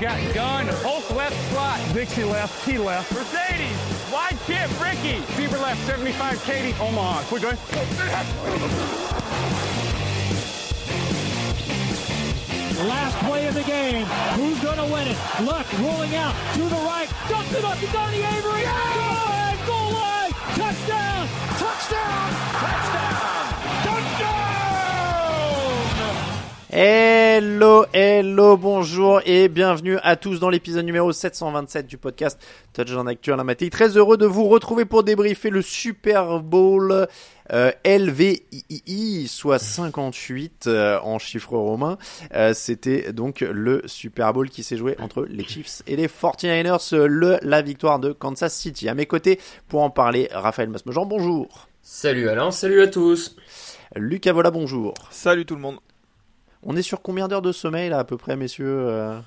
Got gun, Hulk left slot. Dixie left, T left. Mercedes, wide chip, Ricky. Fever left, 75, Katie, Omaha. Quick, go Last play of the game. Who's going to win it? Luck rolling out to the right. Dumps it up to Donnie Avery. Goal line, goal line. Touchdown. Touchdown. Touchdown. Hello, hello, bonjour et bienvenue à tous dans l'épisode numéro 727 du podcast Touchdown Actu Matin. Très heureux de vous retrouver pour débriefer le Super Bowl euh, LVII, soit 58 euh, en chiffres romains. Euh, C'était donc le Super Bowl qui s'est joué entre les Chiefs et les 49ers, le, la victoire de Kansas City. À mes côtés, pour en parler, Raphaël Masmejean, bonjour. Salut Alain, salut à tous. Lucas Vola, bonjour. Salut tout le monde. On est sur combien d'heures de sommeil là à peu près, messieurs euh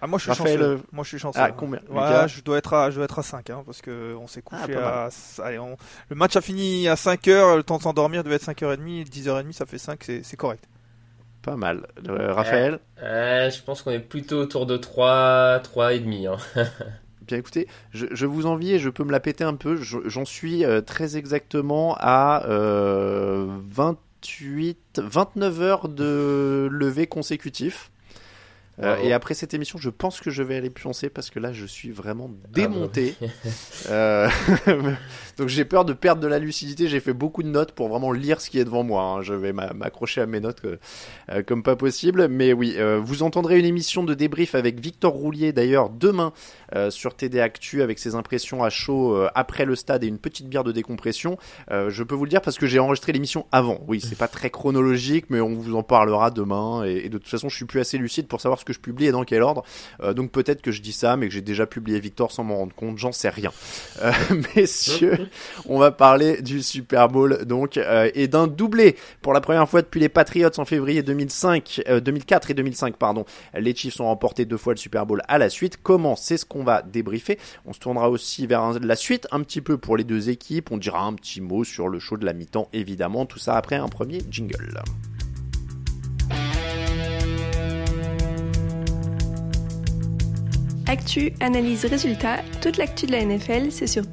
Ah moi je suis Raphaël, chanceux. euh, Moi je suis chanceux. Ah, combien Ouais, je dois être à je dois être à 5 hein, parce que on s'est couché Ah, pas à allez, on... le match a fini à 5h, le temps de s'endormir devait être 5h30, 10h30 ça fait 5, c'est c'est correct. Pas mal. Euh, Raphaël Euh, je pense qu'on est plutôt autour de 3, 3 et demi. Hein. Bien écoutez, je, je vous envie et je peux me la péter un peu. Je- J'en suis euh, très exactement à euh, 28, 29 heures de lever consécutif. Euh, et après cette émission, je pense que je vais aller pioncer parce que là, je suis vraiment démonté. Euh, donc j'ai peur de perdre de la lucidité. J'ai fait beaucoup de notes pour vraiment lire ce qui est devant moi. hein. Je vais m'a- m'accrocher à mes notes euh, comme pas possible. Mais oui, vous entendrez une émission de débrief avec Victor Roulier d'ailleurs demain sur TD Actu avec ses impressions à chaud euh, après le stade et une petite bière de décompression. Euh, je peux vous le dire parce que j'ai enregistré l'émission avant. Oui, c'est pas très chronologique, mais on vous en parlera demain. Et, de toute façon, je suis plus assez lucide pour savoir ce que je publie et dans quel ordre. Euh, donc peut-être que je dis ça, mais que j'ai déjà publié Victor sans m'en rendre compte. J'en sais rien. Euh, messieurs, on va parler du Super Bowl donc euh, et d'un doublé pour la première fois depuis les Patriots en février 2005, euh, 2004 et 2005 pardon. Les Chiefs ont remporté deux fois le Super Bowl à la suite. Comment C'est ce qu'on va débriefer. On se tournera aussi vers la suite un petit peu pour les deux équipes. On dira un petit mot sur le show de la mi-temps évidemment. Tout ça après un premier jingle. Actu, analyse, résultat, toute l'actu de la NFL, c'est sur.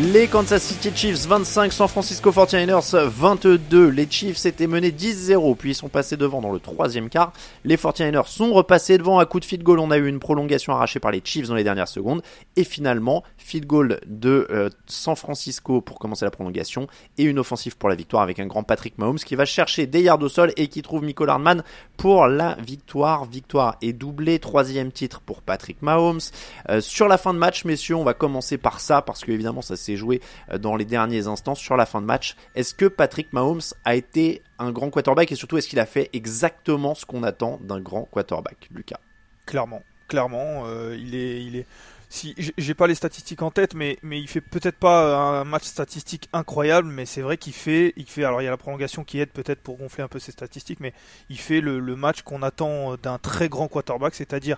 Les Kansas City Chiefs 25, San Francisco 49ers 22. Les Chiefs étaient menés 10-0, puis ils sont passés devant dans le troisième quart. Les 49ers sont repassés devant à coup de field goal. On a eu une prolongation arrachée par les Chiefs dans les dernières secondes. Et finalement, field goal de euh, San Francisco pour commencer la prolongation et une offensive pour la victoire avec un grand Patrick Mahomes qui va chercher des yards au sol et qui trouve Michael Hardman pour la victoire. Victoire est doublée, troisième titre pour Patrick Mahomes. Euh, sur la fin de match, messieurs, on va commencer par ça parce que évidemment ça joué joué dans les derniers instants sur la fin de match. Est-ce que Patrick Mahomes a été un grand quarterback? Et surtout est-ce qu'il a fait exactement ce qu'on attend d'un grand quarterback, Lucas? Clairement, clairement, il est, il est si j'ai pas les statistiques en tête, mais, mais il fait peut-être pas un match statistique incroyable, mais c'est vrai qu'il fait, il fait. Alors il y a la prolongation qui aide peut-être pour gonfler un peu ses statistiques, mais il fait le match qu'on attend d'un très grand quarterback, c'est-à-dire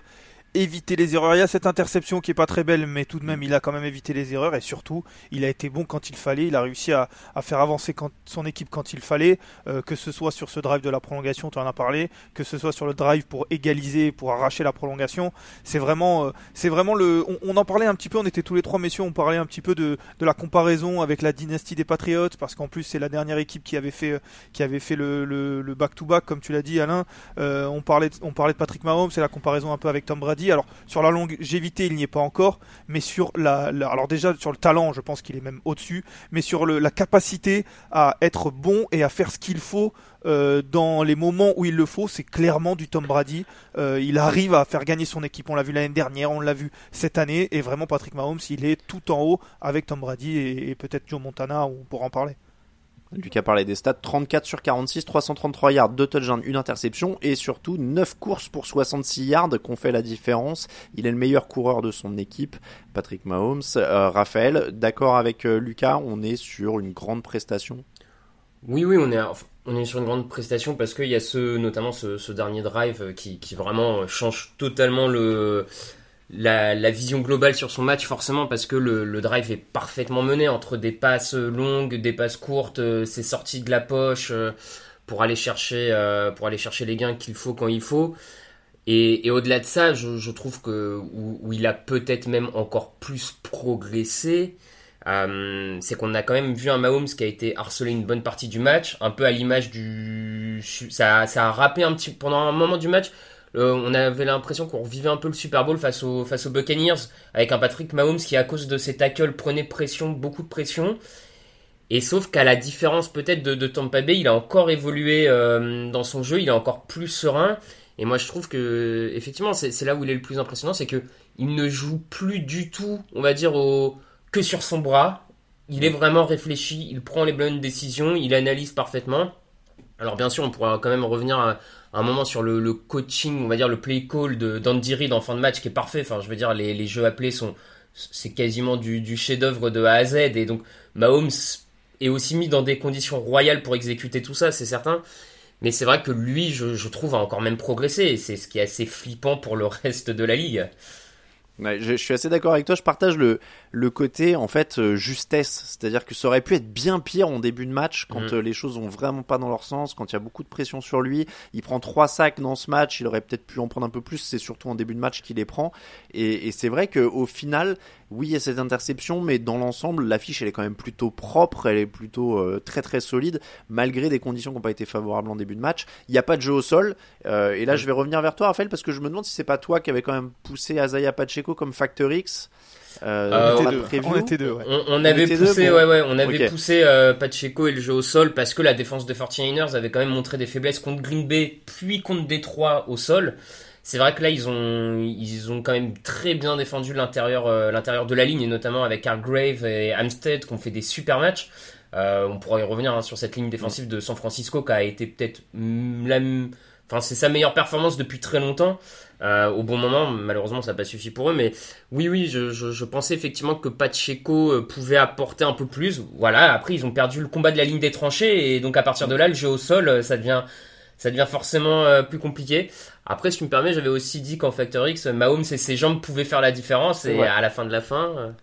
éviter les erreurs. Il y a cette interception qui est pas très belle, mais tout de même, il a quand même évité les erreurs et surtout, il a été bon quand il fallait. Il a réussi à, faire avancer son équipe quand il fallait, euh, que ce soit sur ce drive de la prolongation, tu en as parlé, que ce soit sur le drive pour égaliser, pour arracher la prolongation. C'est vraiment, euh, c'est vraiment le. On, en parlait un petit peu. On était tous les trois messieurs. On parlait un petit peu de, la comparaison avec la dynastie des Patriots, parce qu'en plus, c'est la dernière équipe qui avait fait, qui avait fait le back-to-back, comme tu l'as dit, Alain. Euh, on parlait, on parlait de Patrick Mahomes. C'est la comparaison un peu avec Tom Brady. Alors sur la longévité, il n'y est pas encore, mais sur la, alors déjà sur le talent, je pense qu'il est même au-dessus, mais sur la capacité à être bon et à faire ce qu'il faut euh, dans les moments où il le faut, c'est clairement du Tom Brady. Euh, il arrive à faire gagner son équipe. On l'a vu l'année dernière, on l'a vu cette année, et vraiment Patrick Mahomes, il est tout en haut avec Tom Brady et, et peut-être Joe Montana, on pourra en parler. Lucas parlait des stats 34 sur 46, 333 yards, 2 touchdowns, une interception et surtout 9 courses pour 66 yards qu'on fait la différence. Il est le meilleur coureur de son équipe, Patrick Mahomes. Euh, Raphaël, d'accord avec euh, Lucas, on est sur une grande prestation? Oui, oui, on est, sur une grande prestation parce qu'il y a ce, notamment ce, dernier drive qui, qui vraiment change totalement le la, vision globale sur son match forcément parce que le, drive est parfaitement mené entre des passes longues, des passes courtes, euh, ses sorties de la poche euh, pour aller chercher euh, pour aller chercher les gains qu'il faut quand il faut. Et, au-delà de ça, je, trouve que où, il a peut-être même encore plus progressé, c'est qu'on a quand même vu un Mahomes qui a été harcelé une bonne partie du match, un peu à l'image du ça, ça a rappelé un petit pendant un moment du match euh, on avait l'impression qu'on revivait un peu le Super Bowl face, aux face aux Buccaneers, avec un Patrick Mahomes qui, à cause de ses tackles, prenait pression, beaucoup de pression. Et sauf qu'à la différence peut-être de, de, Tampa Bay, il a encore évolué euh, dans son jeu, il est encore plus serein. Et moi, je trouve que, effectivement, c'est là où il est le plus impressionnant, c'est que il ne joue plus du tout, on va dire, au, que sur son bras. Il est vraiment réfléchi, il prend les bonnes décisions, il analyse parfaitement. Alors bien sûr, on pourra quand même revenir à, un moment sur le, coaching, on va dire le play call d'Andy Reid en fin de match qui est parfait. Enfin, je veux dire, les, jeux appelés sont, c'est quasiment du, chef-d'œuvre de A à Z. Et donc, Mahomes est aussi mis dans des conditions royales pour exécuter tout ça, c'est certain. Mais c'est vrai que lui, je, je trouve, a encore même progressé. C'est ce qui est assez flippant pour le reste de la ligue je, suis assez d'accord avec toi. Je partage le, le côté en fait euh, justesse, c'est-à-dire que ça aurait pu être bien pire en début de match quand mm. euh, les choses ont vraiment pas dans leur sens, quand il y a beaucoup de pression sur lui. Il prend trois sacs dans ce match, il aurait peut-être pu en prendre un peu plus. C'est surtout en début de match qu'il les prend. Et, et c'est vrai qu'au final, oui, il y a cette interception, mais dans l'ensemble, l'affiche elle est quand même plutôt propre, elle est plutôt euh, très très solide, malgré des conditions qui n'ont pas été favorables en début de match. Il n'y a pas de jeu au sol. et là, je vais revenir vers toi, Raphaël, parce que je me demande si c'est pas toi qui avait quand même poussé Azaya Pacheco comme Factor X. Euh, on, était deux, on, avait poussé, ouais, ouais, on avait poussé euh, Pacheco et le jeu au sol parce que la défense de 49ers avait quand même montré des faiblesses contre Green Bay, puis contre Détroit au sol. C'est vrai que là, ils ont, ils ont quand même très bien défendu l'intérieur, euh, l'intérieur de la ligne, et notamment avec Hargrave et Amstead qui ont fait des super matchs. on pourra y revenir hein, sur cette ligne défensive de San Francisco qui a été peut-être la, enfin, c'est sa meilleure performance depuis très longtemps. Euh, au bon moment. Malheureusement, ça n'a pas suffi pour eux. Mais oui, oui, je, pensais effectivement que Pacheco euh, pouvait apporter un peu plus. Voilà, après, ils ont perdu le combat de la ligne des tranchées. Et donc, à partir de là, le jeu au sol, euh, ça devient, ça devient forcément plus compliqué. Après, si tu me permets, j'avais aussi dit qu'en Factor X, Mahomes et ses jambes pouvaient faire la différence. Et à la fin de la fin.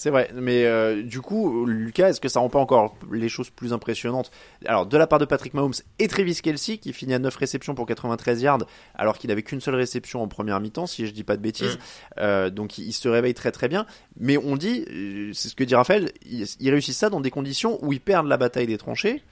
C'est vrai, mais euh, du coup, Lucas, est-ce que ça rend pas encore les choses plus impressionnantes? Alors, de la part de Patrick Mahomes et Travis Kelsey, qui finit à 9 réceptions pour 93 yards, alors qu'il n'avait qu'une seule réception en première mi-temps, si je dis pas de bêtises. Mm. Euh, donc, il, se réveille très très bien. Mais on dit, euh, c'est ce que dit Raphaël, il, réussit ça dans des conditions où ils perdent la bataille des tranchées,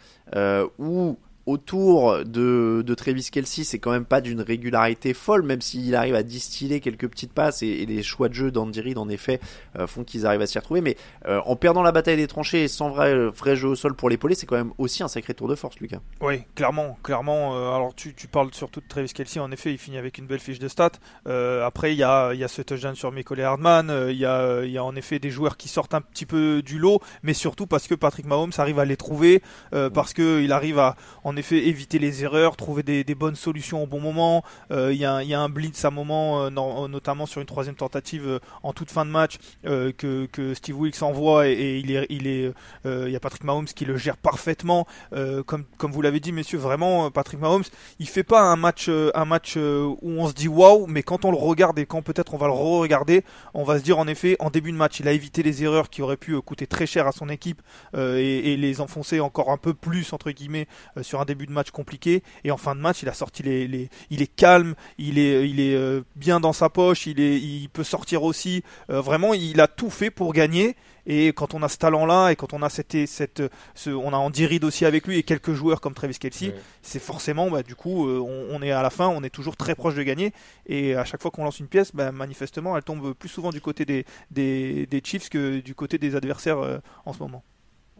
où autour de, de Travis Kelsey, c'est quand même pas d'une régularité folle, même s'il arrive à distiller quelques petites passes et, les choix de jeu d'Andy Reid, en effet, euh, font qu'ils arrivent à s'y retrouver. Mais euh, en perdant la bataille des tranchées et sans vrai, jeu au sol pour l'épauler, c'est quand même aussi un sacré tour de force, Lucas. Oui, clairement, clairement. alors tu, tu, parles surtout de Travis Kelsey, en effet, il finit avec une belle fiche de stats. après, il y a, y a ce touchdown sur Michael Hardman, il y, a, y a en effet des joueurs qui sortent un petit peu du lot, mais surtout parce que Patrick Mahomes arrive à les trouver, parce qu'il arrive à en effet éviter les erreurs, trouver des, bonnes solutions au bon moment. Euh, il y, a un blitz à un moment, euh, notamment sur une troisième tentative euh, en toute fin de match que, Steve Wilkes envoie et, il est, il est, y a Patrick Mahomes qui le gère parfaitement. comme, vous l'avez dit, messieurs, vraiment Patrick Mahomes, il fait pas un match, un match où on se dit waouh, mais quand on le regarde et quand peut-être on va le re-regarder, on va se dire en effet en début de match, il a évité les erreurs qui auraient pu coûter très cher à son équipe et, et, les enfoncer encore un peu plus entre guillemets sur un début de match compliqué et en fin de match il a sorti les, il est calme il est il est euh, bien dans sa poche il est il peut sortir aussi. Euh, vraiment il a tout fait pour gagner et quand on a ce talent là et quand on a cette, cette ce, on a Andy Reid aussi avec lui et quelques joueurs comme Travis Kelsey c'est forcément bah, du coup euh, on, est à la fin on est toujours très proche de gagner et à chaque fois qu'on lance une pièce bah, manifestement elle tombe plus souvent du côté des, des, des Chiefs que du côté des adversaires en ce moment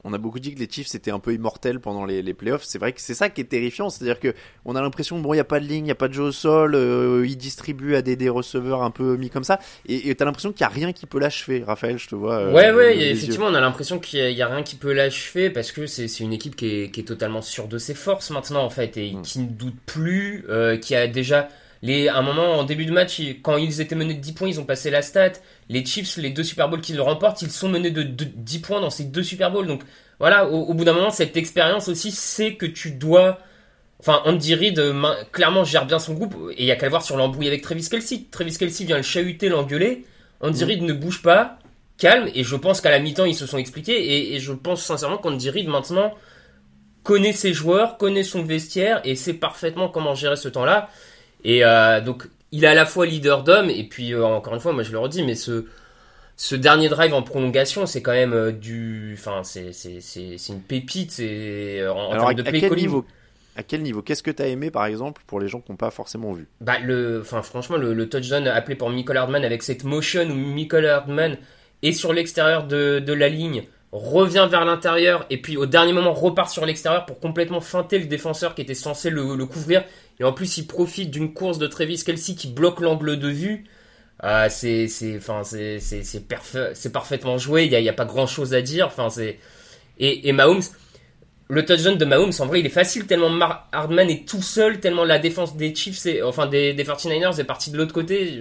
on a beaucoup dit que les Chiefs étaient un peu immortels pendant les, les playoffs. C'est vrai que c'est ça qui est terrifiant, c'est-à-dire que on a l'impression bon, il y a pas de ligne, il y a pas de jeu au sol, euh, ils distribuent à des, des receveurs un peu mis comme ça, et tu as l'impression qu'il y a rien qui peut l'achever. Raphaël, je te vois. Euh, ouais, ouais, effectivement, on a l'impression qu'il y, a rien qui peut l'achever parce que c'est une équipe qui est, qui est, totalement sûre de ses forces maintenant en fait et mm. qui ne doute plus, euh, qui a déjà les, à un moment, en début de match, quand ils étaient menés de 10 points, ils ont passé la stat. Les Chiefs, les deux Super Bowls qu'ils remportent, ils sont menés de, 10 points dans ces deux Super Bowls. Donc voilà, au, bout d'un moment, cette expérience aussi, c'est que tu dois. Enfin, Andy Reid, euh, clairement, gère bien son groupe. Et il y a qu'à le voir sur l'embrouille avec Travis Kelsey. Travis Kelsey vient le chahuter, l'engueuler. Andy mm. Reid ne bouge pas, calme. Et je pense qu'à la mi-temps, ils se sont expliqués. Et, je pense sincèrement qu'Andy Reid, maintenant, connaît ses joueurs, connaît son vestiaire et sait parfaitement comment gérer ce temps-là. Et euh, donc, il est à la fois leader d'homme. Et puis, euh, encore une fois, moi je le redis, mais ce ce dernier drive en prolongation, c'est quand même euh, du, enfin, c'est une pépite. En, termes de à quel niveau à quel niveau? Qu'est-ce que tu as aimé par exemple pour les gens qui n'ont pas forcément vu? Bah le, enfin franchement le, touchdown appelé pour Michael Hardman avec cette motion où Michael Hardman est sur l'extérieur de, de, la ligne, revient vers l'intérieur et puis au dernier moment repart sur l'extérieur pour complètement feinter le défenseur qui était censé le, le couvrir et en plus il profite d'une course de Travis Kelsey qui bloque l'angle de vue. Euh, c'est c'est enfin c'est c'est c'est parfaitement joué. Il y a, y a pas grand chose à dire. Enfin c'est et, et Mahomes. Le touchdown de Mahomes, en vrai, il est facile tellement Hardman est tout seul, tellement la défense des Chiefs, c'est, enfin des, des 49ers est partie de l'autre côté.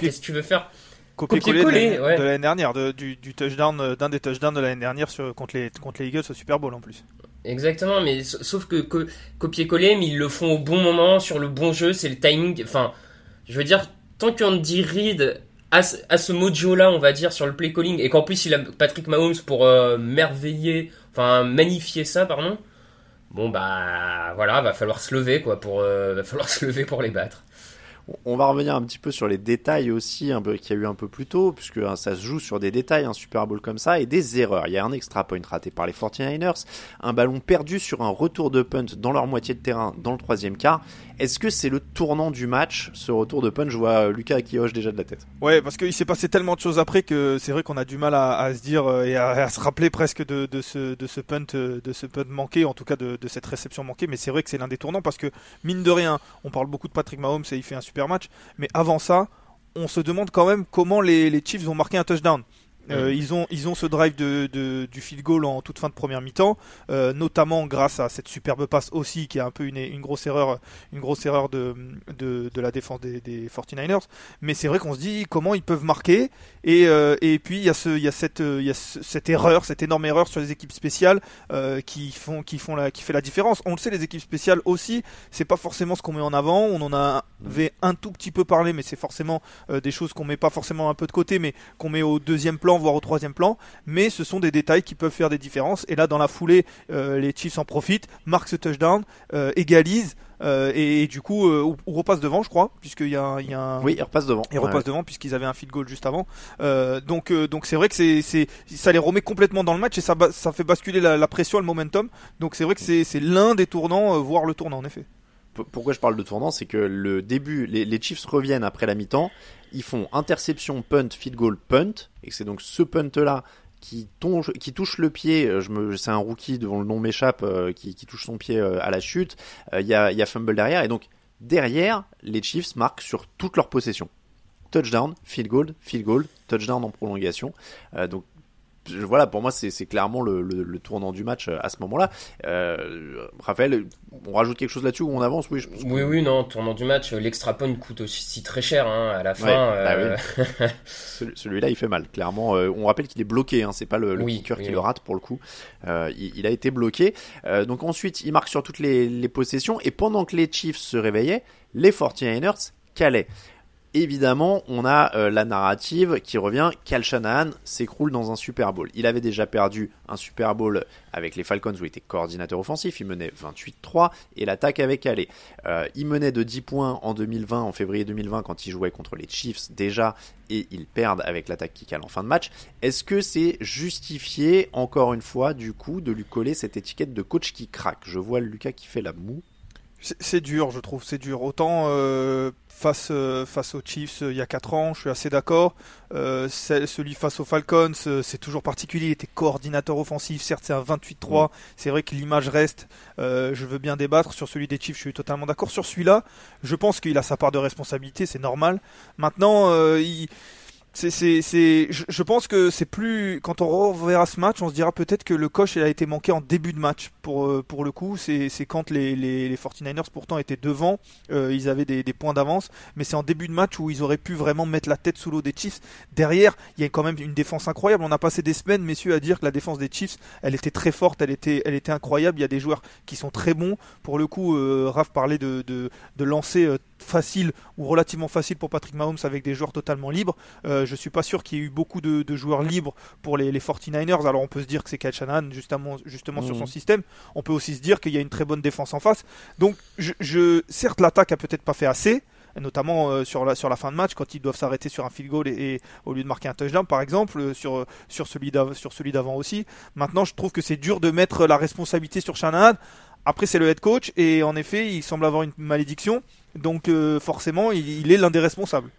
Qu'est-ce que tu veux faire? Copier-coller de l'année dernière, de, du, du, touchdown, d'un des touchdowns de l'année dernière sur, contre, les, contre les Eagles au Super Bowl en plus. Exactement, mais sauf que, copier-coller, mais ils le font au bon moment, sur le bon jeu, c'est le timing. Enfin, je veux dire, tant qu'Andy Reid a, a ce mojo-là, on va dire, sur le play calling, et qu'en plus il a Patrick Mahomes pour euh, merveiller, enfin magnifier ça, pardon, bon bah voilà, va falloir se lever quoi, pour, euh, va falloir se lever pour les battre. On va revenir un petit peu sur les détails aussi qu'il y a eu un peu plus tôt, puisque hein, ça se joue sur des détails, un Super Bowl comme ça, et des erreurs. Il y a un extra point raté par les 49ers, un ballon perdu sur un retour de punt dans leur moitié de terrain dans le troisième quart, est-ce que c'est le tournant du match, ce retour de punch? Je vois Lucas qui hoche déjà de la tête. Ouais, parce qu'il s'est passé tellement de choses après que c'est vrai qu'on a du mal à, se dire euh, et à, se rappeler presque de, ce, de euh, punt manqué, en tout cas de, cette réception manquée. Mais c'est vrai que c'est l'un des tournants parce que mine de rien, on parle beaucoup de Patrick Mahomes et il fait un super match, mais avant ça, on se demande quand même comment les, Chiefs vont marquer un touchdown. Euh, ils, ont, ils ont ce drive de, de, du field goal en toute fin de première mi-temps, euh, notamment grâce à cette superbe passe aussi, qui est un peu une, une grosse erreur, une grosse erreur de, de, de la défense des, des 49ers. Mais c'est vrai qu'on se dit comment ils peuvent marquer. Et, euh, et puis il y a, ce, il y a, cette, il y a cette erreur, cette énorme erreur sur les équipes spéciales qui, font, qui, font la, qui fait la différence. On le sait, les équipes spéciales aussi, c'est pas forcément ce qu'on met en avant. On en avait un tout petit peu parlé, mais c'est forcément des choses qu'on met pas forcément un peu de côté, mais qu'on met au deuxième plan plan, voire au troisième plan, mais ce sont des détails qui peuvent faire des différences. Et là, dans la foulée, euh, les Chiefs en profitent, marquent ce touchdown, euh, égalisent. euh, et, et du coup, euh, repasse devant, je crois, puisqu'il y a, il y a un, Oui, il repasse devant. et Ouais. repasse devant puisqu'ils avaient un field goal juste avant. Euh, donc donc c'est vrai que c'est c'est ça les remet complètement dans le match et ça ça fait basculer la, la pression, et le momentum. Donc c'est vrai que c'est c'est l'un des tournants, voire le tournant en effet. Pourquoi je parle de tournant, c'est que le début, les, Chiefs reviennent après la mi-temps, ils font interception, punt, field goal, punt, et c'est donc ce punt-là qui, qui touche le pied, euh, c'est un rookie dont le nom m'échappe, euh, qui, touche son pied euh, à la chute, il y, a, fumble derrière, et donc derrière, les Chiefs marquent sur toute leur possession. Touchdown, field goal, field goal, touchdown en prolongation. Donc voilà, pour moi, c'est clairement le, le- le tournant du match euh, à ce moment-là. Euh, Raphaël, on rajoute quelque chose là-dessus ou on avance? Oui, je pense que- Oui, oui, non, tournant du match, euh, l'extra point coûte aussi très cher hein, à la fin. Ouais, bah euh, Celui- Celui-là, il fait mal, clairement. Euh, on rappelle qu'il est bloqué, hein, c'est pas le, le Oui, kicker oui, qui oui. le rate pour le coup. Euh, il, il a été bloqué. Euh, donc ensuite, il marque sur toutes les, les possessions. Et pendant que les Chiefs se réveillaient, les 49ers calaient. Évidemment, on a euh, la narrative qui revient. Cal Shanahan s'écroule dans un Super Bowl. Il avait déjà perdu un Super Bowl avec les Falcons où il était coordinateur offensif. Il menait 28-3 et l'attaque avait calé. Euh, il menait de 10 points en 2020, en février 2020, quand il jouait contre les Chiefs déjà et ils perdent avec l'attaque qui cale en fin de match. Est-ce que c'est justifié, encore une fois, du coup, de lui coller cette étiquette de coach qui craque? Je vois Lucas qui fait la moue. C'est dur, je trouve, c'est dur. Autant euh, face euh, face aux Chiefs euh, il y a 4 ans, je suis assez d'accord. Euh, celui face aux Falcons, euh, c'est toujours particulier. Il était coordinateur offensif, certes c'est un 28-3. C'est vrai que l'image reste. Euh, je veux bien débattre sur celui des Chiefs, je suis totalement d'accord. Sur celui-là, je pense qu'il a sa part de responsabilité, c'est normal. Maintenant, euh, il c'est, c'est, c'est, je, pense que c'est plus quand on reverra ce match, on se dira peut-être que le coach il a été manqué en début de match pour euh, pour le coup. C'est, c'est quand les, les, les 49ers pourtant étaient devant, euh, ils avaient des, des points d'avance, mais c'est en début de match où ils auraient pu vraiment mettre la tête sous l'eau des Chiefs. Derrière, il y a quand même une défense incroyable. On a passé des semaines, messieurs, à dire que la défense des Chiefs, elle était très forte, elle était, elle était incroyable. Il y a des joueurs qui sont très bons. Pour le coup, euh, Raph parlait de de, de lancer euh, facile ou relativement facile pour Patrick Mahomes avec des joueurs totalement libres. Euh, je suis pas sûr qu'il y ait eu beaucoup de, de joueurs libres pour les, les 49ers. Alors on peut se dire que c'est Kyle Shanahan justement, justement sur son système. On peut aussi se dire qu'il y a une très bonne défense en face. Donc je, je certes l'attaque a peut-être pas fait assez. Notamment euh, sur, la, sur la fin de match, quand ils doivent s'arrêter sur un field goal et, et au lieu de marquer un touchdown, par exemple, euh, sur, sur celui d'avant aussi. Maintenant, je trouve que c'est dur de mettre la responsabilité sur Shanahan. Après, c'est le head coach et en effet, il semble avoir une malédiction. Donc, euh, forcément, il, est l'un des responsables.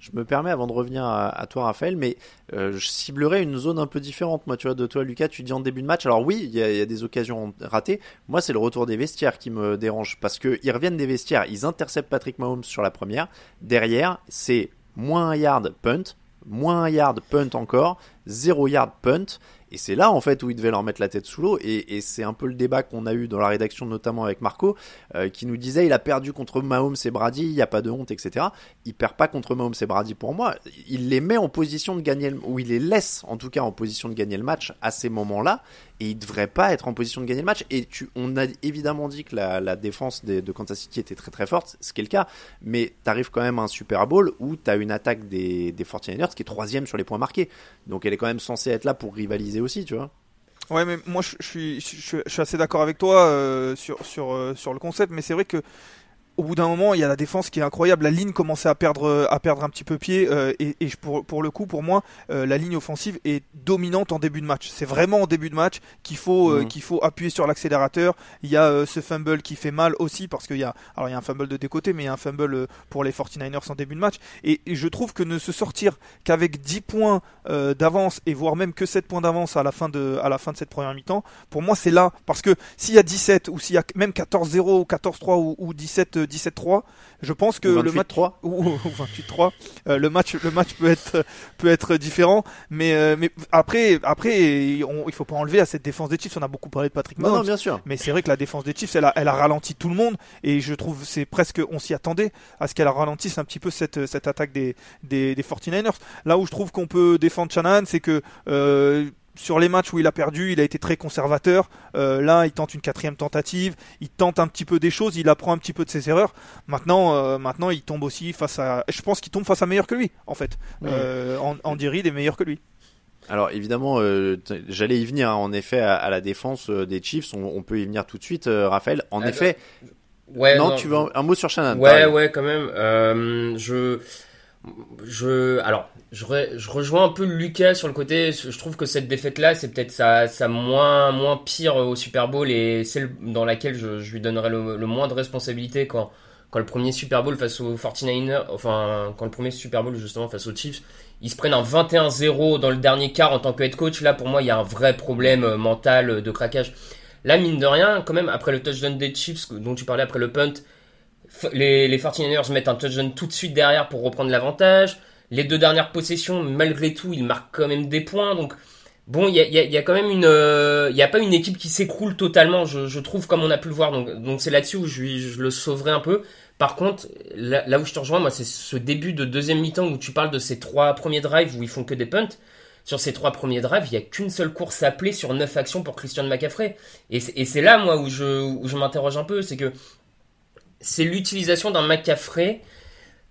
Je me permets, avant de revenir à, toi, Raphaël, mais euh, je ciblerais une zone un peu différente. Moi, tu vois, de toi, Lucas, tu dis en début de match. Alors oui, il y, y a des occasions ratées. Moi, c'est le retour des vestiaires qui me dérange parce que ils reviennent des vestiaires, ils interceptent Patrick Mahomes sur la première. Derrière, c'est moins un yard punt, moins un yard punt encore, zéro yard punt. Et c'est là en fait où ils devaient leur mettre la tête sous l'eau. Et, c'est un peu le débat qu'on a eu dans la rédaction, notamment avec Marco, euh, qui nous disait il a perdu contre Mahomes et Brady, il n'y a pas de honte, etc. Il perd pas contre Mahomes et Brady pour moi. Il les met en position de gagner, ou il les laisse en tout cas en position de gagner le match à ces moments-là. Et il devrait pas être en position de gagner le match. Et tu, on a évidemment dit que la, défense de Kansas City était très très forte, ce qui est le cas. Mais t'arrives quand même à un Super Bowl où t'as une attaque des, des 49ers qui est troisième sur les points marqués. Donc elle est quand même censée être là pour rivaliser aussi, tu vois. Ouais, mais moi je, suis- je suis assez d'accord avec toi euh, sur, sur, euh, sur le concept, mais c'est vrai que au bout d'un moment, il y a la défense qui est incroyable. La ligne commençait à perdre, à perdre un petit peu pied, euh, et, pour, pour le coup, pour moi, euh, la ligne offensive est dominante en début de match. C'est vraiment en début de match qu'il faut, euh, Mhm. qu'il faut appuyer sur l'accélérateur. Il y a ce fumble qui fait mal aussi parce qu'il y a, alors il y a un fumble de décoté, mais il y a un fumble pour les 49ers en début de match. Et, et je trouve que ne se sortir qu'avec 10 points d'avance et voire même que 7 points d'avance à la fin de, à la fin de cette première mi-temps, pour moi c'est là parce que s'il y a 17 ou s'il y a même 14-0 ou 14-3 ou, ou 17 euh, 17-3, je pense que le match 28-3. ou, ou 28-3, euh, le match le match peut être peut être différent, mais euh, mais après après on, il faut pas enlever à cette défense des Chiefs, on a beaucoup parlé de Patrick Non, Mahomes. non, bien sûr. Mais c'est vrai que la défense des Chiefs, elle a, elle a ralenti tout le monde et je trouve c'est presque on s'y attendait à ce qu'elle ralentisse un petit peu cette, cette attaque des, des, des 49ers. Là où je trouve qu'on peut défendre Shanahan, c'est que euh, sur les matchs où il a perdu, il a été très conservateur. Euh, là, il tente une quatrième tentative, il tente un petit peu des choses, il apprend un petit peu de ses erreurs. Maintenant, euh, maintenant, il tombe aussi face à. Je pense qu'il tombe face à meilleur que lui, en fait. Euh, An- Andy Reid est meilleur que lui. Alors évidemment, euh, j'allais y venir. hein, en effet, à, à la défense euh, des Chiefs, on, on peut y venir tout de suite, euh, Raphaël. En effet, Ouais, non, tu veux un, un mot sur Shannon? Ouais, pareil. ouais, quand même. Euh, je, je, alors, je, je rejoins un peu Lucas sur le côté. Je trouve que cette défaite-là, c'est peut-être sa, sa moins, moins pire au Super Bowl et celle dans laquelle je, je lui donnerais le, le moins de responsabilité quand, quand le premier Super Bowl face aux 49ers, enfin, quand le premier Super Bowl justement face aux Chiefs, ils se prennent un 21-0 dans le dernier quart en tant que head coach. Là, pour moi, il y a un vrai problème euh, mental euh, de craquage. Là, mine de rien, quand même, après le touchdown des Chiefs dont tu parlais après le punt, les, les 49ers mettent un touchdown tout de suite derrière pour reprendre l'avantage. Les deux dernières possessions, malgré tout, ils marquent quand même des points. Donc, bon, il y a, quand même une... euh, Il n'y a pas une équipe qui s'écroule totalement, je, trouve, comme on a pu le voir. Donc, c'est là-dessus où je, le sauverai un peu. Par contre, là, où je te rejoins, moi, c'est ce début de deuxième mi-temps où tu parles de ces trois premiers drives où ils font que des punts. Sur ces trois premiers drives, il n'y a qu'une seule course appelée sur neuf actions pour Christian McCaffrey. Et c'est là, moi, où je m'interroge un peu. C'est que c'est l'utilisation d'un McCaffrey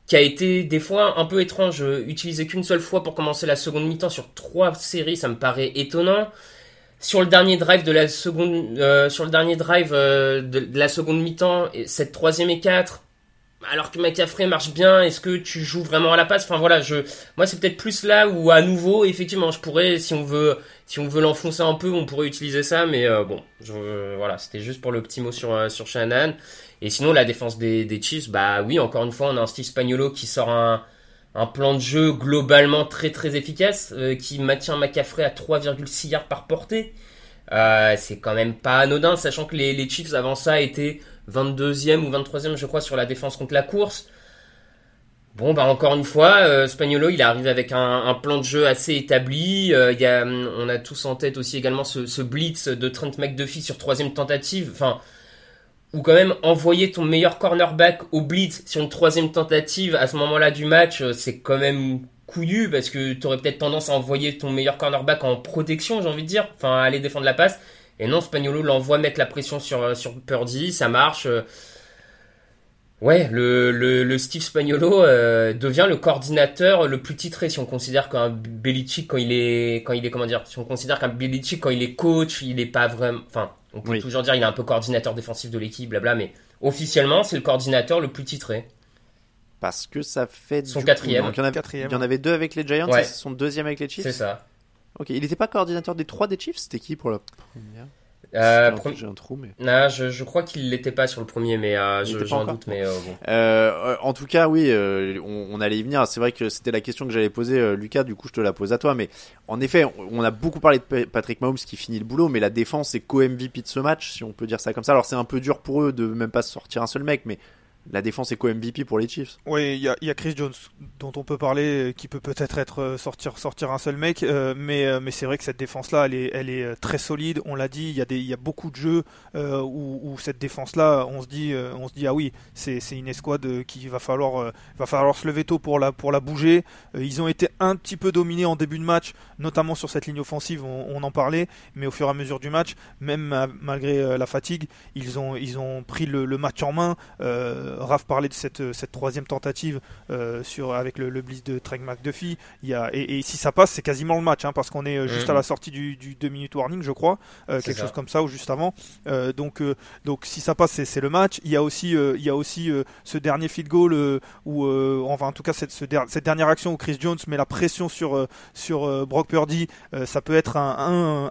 qui a été des fois un peu étrange. Euh, Utilisé qu'une seule fois pour commencer la seconde mi-temps sur trois séries, ça me paraît étonnant. Sur le dernier drive de la seconde, euh, sur le dernier drive euh, de, la seconde mi-temps, et cette troisième et quatre, alors que McCaffrey marche bien, est-ce que tu joues vraiment à la passe? Enfin voilà, je, moi c'est peut-être plus là où à nouveau, effectivement, je pourrais, si on veut, si on veut l'enfoncer un peu, on pourrait utiliser ça, mais bon, voilà, c'était juste pour le petit mot sur sur Shanahan. Et sinon, la défense des, Chiefs, bah oui, encore une fois, on a un Steve Spagnuolo qui sort un, plan de jeu globalement très très efficace, euh, qui maintient McCaffrey à 3,6 yards par portée. Euh, c'est quand même pas anodin, sachant que les, Chiefs avant ça étaient 22e ou 23e, je crois, sur la défense contre la course. Bon, bah encore une fois, euh, Spagnolo, il est arrivé avec un, plan de jeu assez établi. Euh, y a, on a tous en tête aussi également ce, ce blitz de Trent McDuffie sur troisième tentative. Enfin, ou quand même envoyer ton meilleur cornerback au blitz sur une troisième tentative à ce moment-là du match, euh, c'est quand même couillu parce que tu aurais peut-être tendance à envoyer ton meilleur cornerback en protection, j'ai envie de dire, enfin à aller défendre la passe. Et non, Spagnolo l'envoie mettre la pression sur, euh, sur Purdy, ça marche. euh. Ouais, le, le, le Steve Spagnolo euh, devient le coordinateur le plus titré si on considère qu'un Belichick quand il est quand il est comment dire si on considère qu'un Belichick quand il est coach il est pas vraiment enfin on peut Oui. toujours dire il est un peu coordinateur défensif de l'équipe blabla mais officiellement c'est le coordinateur le plus titré Parce que ça fait Son du quatrième. coup, donc il y en avait- Quatrième. Il y en avait deux avec les Giants, Ouais. et c'est son deuxième avec les Chiefs. c'est ça Ok, il n'était pas coordinateur des trois des Chiefs, c'était qui pour la première? Euh, J'ai un- prom- J'ai un trou, mais. non, je, je crois qu'il l'était pas sur le premier mais euh, Il je- était pas j'ai un encore doute mais euh, bon Euh, en tout cas, oui, euh, on, on allait y venir. C'est vrai que c'était la question que j'allais poser, euh, Lucas. Du coup, je te la pose à toi. Mais en effet, on, a beaucoup parlé de Pa- Patrick Mahomes qui finit le boulot, mais la défense est co-MVP de ce match, si on peut dire ça comme ça. Alors, c'est un peu dur pour eux de même pas sortir un seul mec, mais la défense est co-MVP pour les Chiefs. Oui, il y a, Chris Jones dont on peut parler, euh, qui peut peut-être être euh, sortir sortir un seul mec, euh, mais mais c'est vrai que cette défense-là, elle est elle est très solide. On l'a dit, il y a y a beaucoup de jeux où, cette défense-là, on se dit on se dit ah oui, c'est une escouade qui va falloir va falloir se lever tôt pour la pour la bouger. Ils ont été un petit peu dominés en début de match, notamment sur cette ligne offensive, on, en parlait, mais au fur et à mesure du match, même ma- malgré la fatigue, ils ont ils ont pris le, match en main. Raph parlait de cette, cette troisième tentative euh, sur, avec le, le blitz de Trey McDuffie. Il y a, et, et si ça passe, c'est quasiment le match, hein, parce qu'on est euh, juste Mhm. à la sortie du, du 2 minutes warning, je crois, euh, quelque ça. chose comme ça, ou juste avant. Euh, donc, euh, donc si ça passe, c'est, le match. Il y a aussi, euh, il y a aussi euh, ce dernier field goal, euh, euh, enfin en tout cas cette, ce der- cette dernière action où Chris Jones met la pression sur, euh, sur euh, Brock Purdy. Euh, ça peut être un,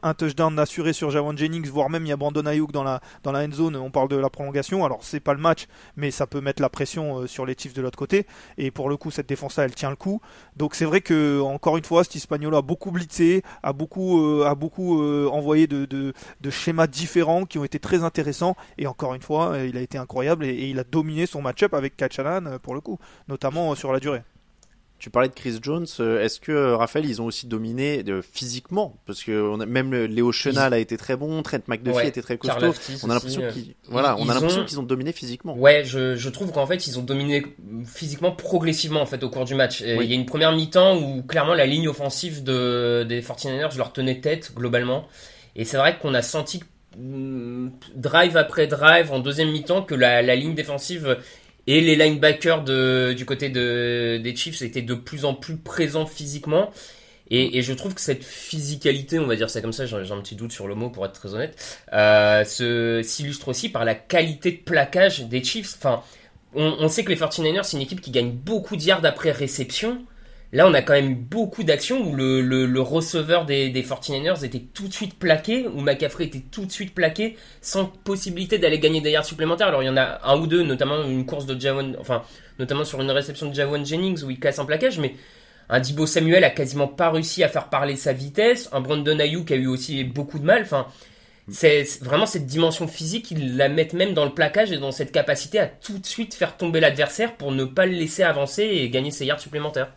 un, un touchdown assuré sur Javon Jennings, voire même il y a Brandon Ayuk dans la, dans la end zone. On parle de la prolongation. Alors c'est pas le match, mais ça peut mettre la pression euh, sur les Chiefs de l'autre côté. Et pour le coup, cette défense-là, elle tient le coup. Donc c'est vrai que encore une fois, Steve Spagnuolo a beaucoup blitzé, a beaucoup, euh, euh, envoyé de, schémas différents qui ont été très intéressants. Et encore une fois, il a été incroyable et, il a dominé son match-up avec euh, pour le coup, notamment sur la durée. Tu parlais de Chris Jones. euh, Est-ce que euh, Raphaël, ils ont aussi dominé euh, physiquement? Parce que on a, même Léo Chenal a été très bon, Trent McDuffie Ouais, était très costaud. On a l'impression qu'ils, voilà, on ils a l'impression ont- qu'ils ont dominé physiquement. Ouais, je, je trouve qu'en fait ils ont dominé physiquement progressivement en fait au cours du match. Oui. Il y a une première mi-temps où clairement la ligne offensive de, des 49ers leur tenait tête globalement. Et c'est vrai qu'on a senti mm, drive après drive en deuxième mi-temps que la, la ligne défensive et les linebackers de, du côté de, des Chiefs étaient de plus en plus présents physiquement. Et, je trouve que cette physicalité, on va dire ça comme ça, j'ai un petit doute sur le mot pour être très honnête, euh, s'illustre aussi par la qualité de plaquage des Chiefs. Enfin, on, sait que les 49ers, c'est une équipe qui gagne beaucoup de yards après réception. Là, on a quand même beaucoup d'actions où le, receveur des, des 49ers était tout de suite plaqué, où McCaffrey était tout de suite plaqué, sans possibilité d'aller gagner des yards supplémentaires. Alors, il y en a un ou deux, notamment une course de Javon, enfin, notamment sur une réception de Javon Jennings où il casse un plaquage, mais un Dibo Samuel a quasiment pas réussi à faire parler sa vitesse, un Brandon Ayuk a eu aussi beaucoup de mal, enfin, c'est vraiment cette dimension physique, ils la mettent même dans le plaquage et dans cette capacité à tout de suite faire tomber l'adversaire pour ne pas le laisser avancer et gagner ses yards supplémentaires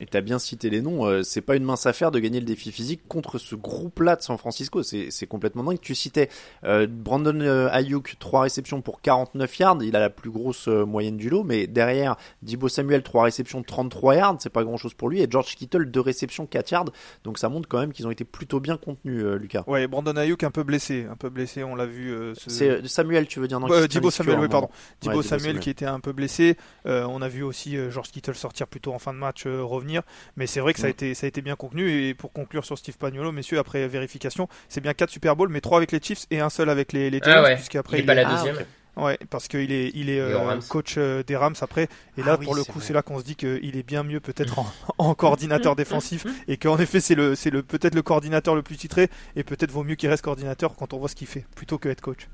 et tu as bien cité les noms, euh, c'est pas une mince affaire de gagner le défi physique contre ce groupe-là de San Francisco. C'est complètement dingue. Tu citais euh, Brandon euh, Ayuk, 3 réceptions pour 49 yards. Il a la plus grosse moyenne du lot. Mais derrière, Dibo Samuel, 3 réceptions, 33 yards. C'est pas grand-chose pour lui. Et George Kittle, 2 réceptions, 4 yards. Donc ça montre quand même qu'ils ont été plutôt bien contenus, Lucas. Ouais, Brandon Ayuk un peu blessé. Un peu blessé, on l'a vu. C'est Samuel, tu veux dire non, Dibo Samuel, oui, pardon. Dibo Samuel, qui était un peu blessé. on a vu aussi George Kittle sortir plutôt en fin de match, revenir. Mais c'est vrai que ça, a mm. été, ça a été bien contenu. Et pour conclure sur Steve Pagnolo, messieurs, après vérification, c'est bien 4 Super Bowls, mais 3 avec les Chiefs et un seul avec les, les Giants. Ah puisqu'après, il, est pas la deuxième. Ouais, parce qu'il est, il est euh, coach euh, des Rams après. Et là, ah pour le coup, c'est là qu'on se dit qu'il est bien mieux peut-être en, coordinateur défensif et qu'en effet, c'est le, c'est le peut-être le coordinateur le plus titré et peut-être vaut mieux qu'il reste coordinateur quand on voit ce qu'il fait plutôt que être coach.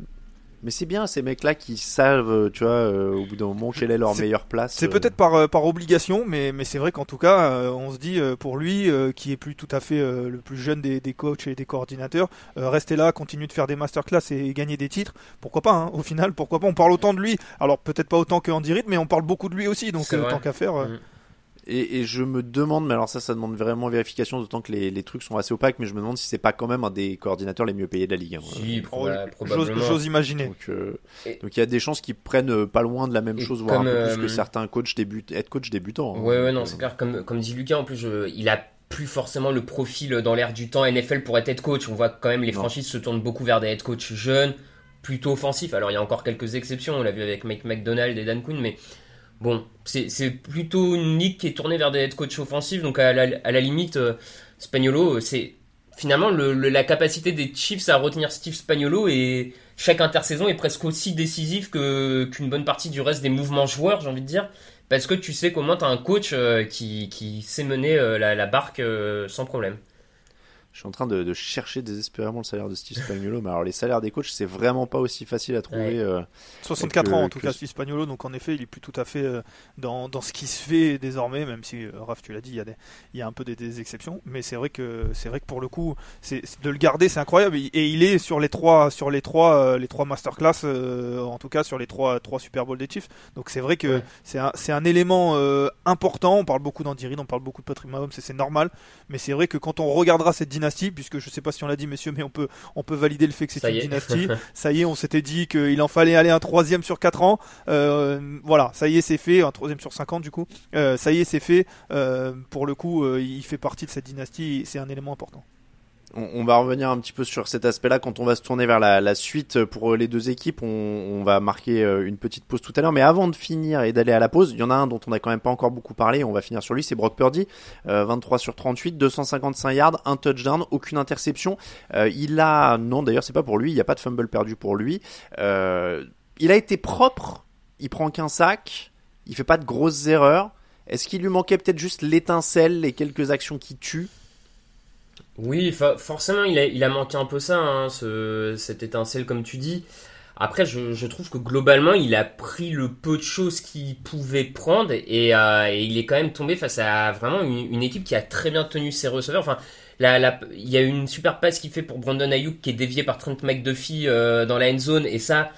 Mais c'est bien ces mecs-là qui savent, euh, tu vois, euh, au bout d'un moment quelle est leur meilleure place. C'est peut-être par, euh, par obligation, mais, mais c'est vrai qu'en tout cas, on se dit pour lui, qui est plus tout à fait le plus jeune des, des coachs et des coordinateurs, rester là, continuer de faire des masterclass et gagner des titres, pourquoi pas hein, Au final, pourquoi pas On parle autant de lui, alors peut-être pas autant que Andy Reid, mais on parle beaucoup de lui aussi, donc tant qu'à faire. Mm. Et, je me demande, mais alors ça, ça demande vraiment vérification, d'autant que les, trucs sont assez opaques, mais je me demande si c'est pas quand même un des coordinateurs les mieux payés de la ligue. Hein. Si, probablement. J'ose imaginer. Donc, euh, donc il y a des chances qu'ils prennent euh, pas loin de la même chose, voire un peu plus que euh, certains coachs début, être coach débutants. Hein. Ouais, ouais, non, c'est clair. Comme, comme dit Lucas, en plus, il a plus forcément le profil dans l'air du temps NFL pour être head coach. On voit quand même les franchises se tournent beaucoup vers des head coach jeunes, plutôt offensifs. Alors il y a encore quelques exceptions, on l'a vu avec Mike McDonald et Dan Quinn, mais Bon, c'est plutôt Nick qui est tourné vers des head coach offensifs, donc à la, limite, euh, Spagnolo, c'est finalement la capacité des Chiefs à retenir Steve Spagnolo et chaque intersaison est presque aussi décisif qu'une bonne partie du reste des mouvements joueurs, j'ai envie de dire, parce que tu sais moins tu as un coach euh, qui, qui, sait mener euh, la, barque sans problème. Je suis en train de, chercher désespérément le salaire de Steve Spagnuolo, mais alors les salaires des coachs, c'est vraiment pas aussi facile à trouver. 64 euh, ans en tout cas, Steve Spagnuolo, donc en effet, il est plus tout à fait euh, dans, dans, ce qui se fait désormais, même si, euh, Raph, tu l'as dit, il y, a des, il y a un peu des, exceptions, mais c'est vrai, que, c'est vrai que pour le coup, c'est, de le garder, c'est incroyable, et il est sur les trois, sur les trois, les trois masterclass, en tout cas sur les trois, trois Super Bowl des Chiefs, donc c'est vrai que c'est, un, c'est un élément important, on parle beaucoup d'Andy on parle beaucoup de Patrick Mahomes, c'est normal, mais c'est vrai que quand on regardera cette dynamique puisque je sais pas si on l'a dit, messieurs, mais on peut, on peut valider le fait que c'est une dynastie. ça y est, on s'était dit qu'il en fallait aller un troisième sur 4 ans. Euh, voilà, ça y est, c'est fait. Un troisième sur 50 du coup. Euh, ça y est, c'est fait. Euh, pour le coup, il fait partie de cette dynastie. C'est un élément important on, va revenir un petit peu sur cet aspect-là quand on va se tourner vers la, suite pour les deux équipes. On, va marquer euh, une petite pause tout à l'heure, mais avant de finir et d'aller à la pause, il y en a un dont on n'a quand même pas encore beaucoup parlé. On va finir sur lui, c'est Brock Purdy, 23 euh, sur 38, 255 yards, un touchdown, aucune interception. Euh, il a, non d'ailleurs c'est pas pour lui, il n'y a pas de fumble perdu pour lui. il a été propre, il prend qu'un sac, il fait pas de grosses erreurs. Est-ce qu'il lui manquait peut-être juste l'étincelle, les quelques actions qui tuent? Oui, forcément, il a, il a manqué un peu ça, hein, ce, cette étincelle, comme tu dis. Après, je, je, trouve que globalement, il a pris le peu de choses qu'il pouvait prendre et, euh, et, il est quand même tombé face à vraiment une, une, équipe qui a très bien tenu ses receveurs. Enfin, la, la, il y a une super passe qu'il fait pour Brandon Ayuk qui est dévié par Trent McDuffie euh, dans la end zone et ça,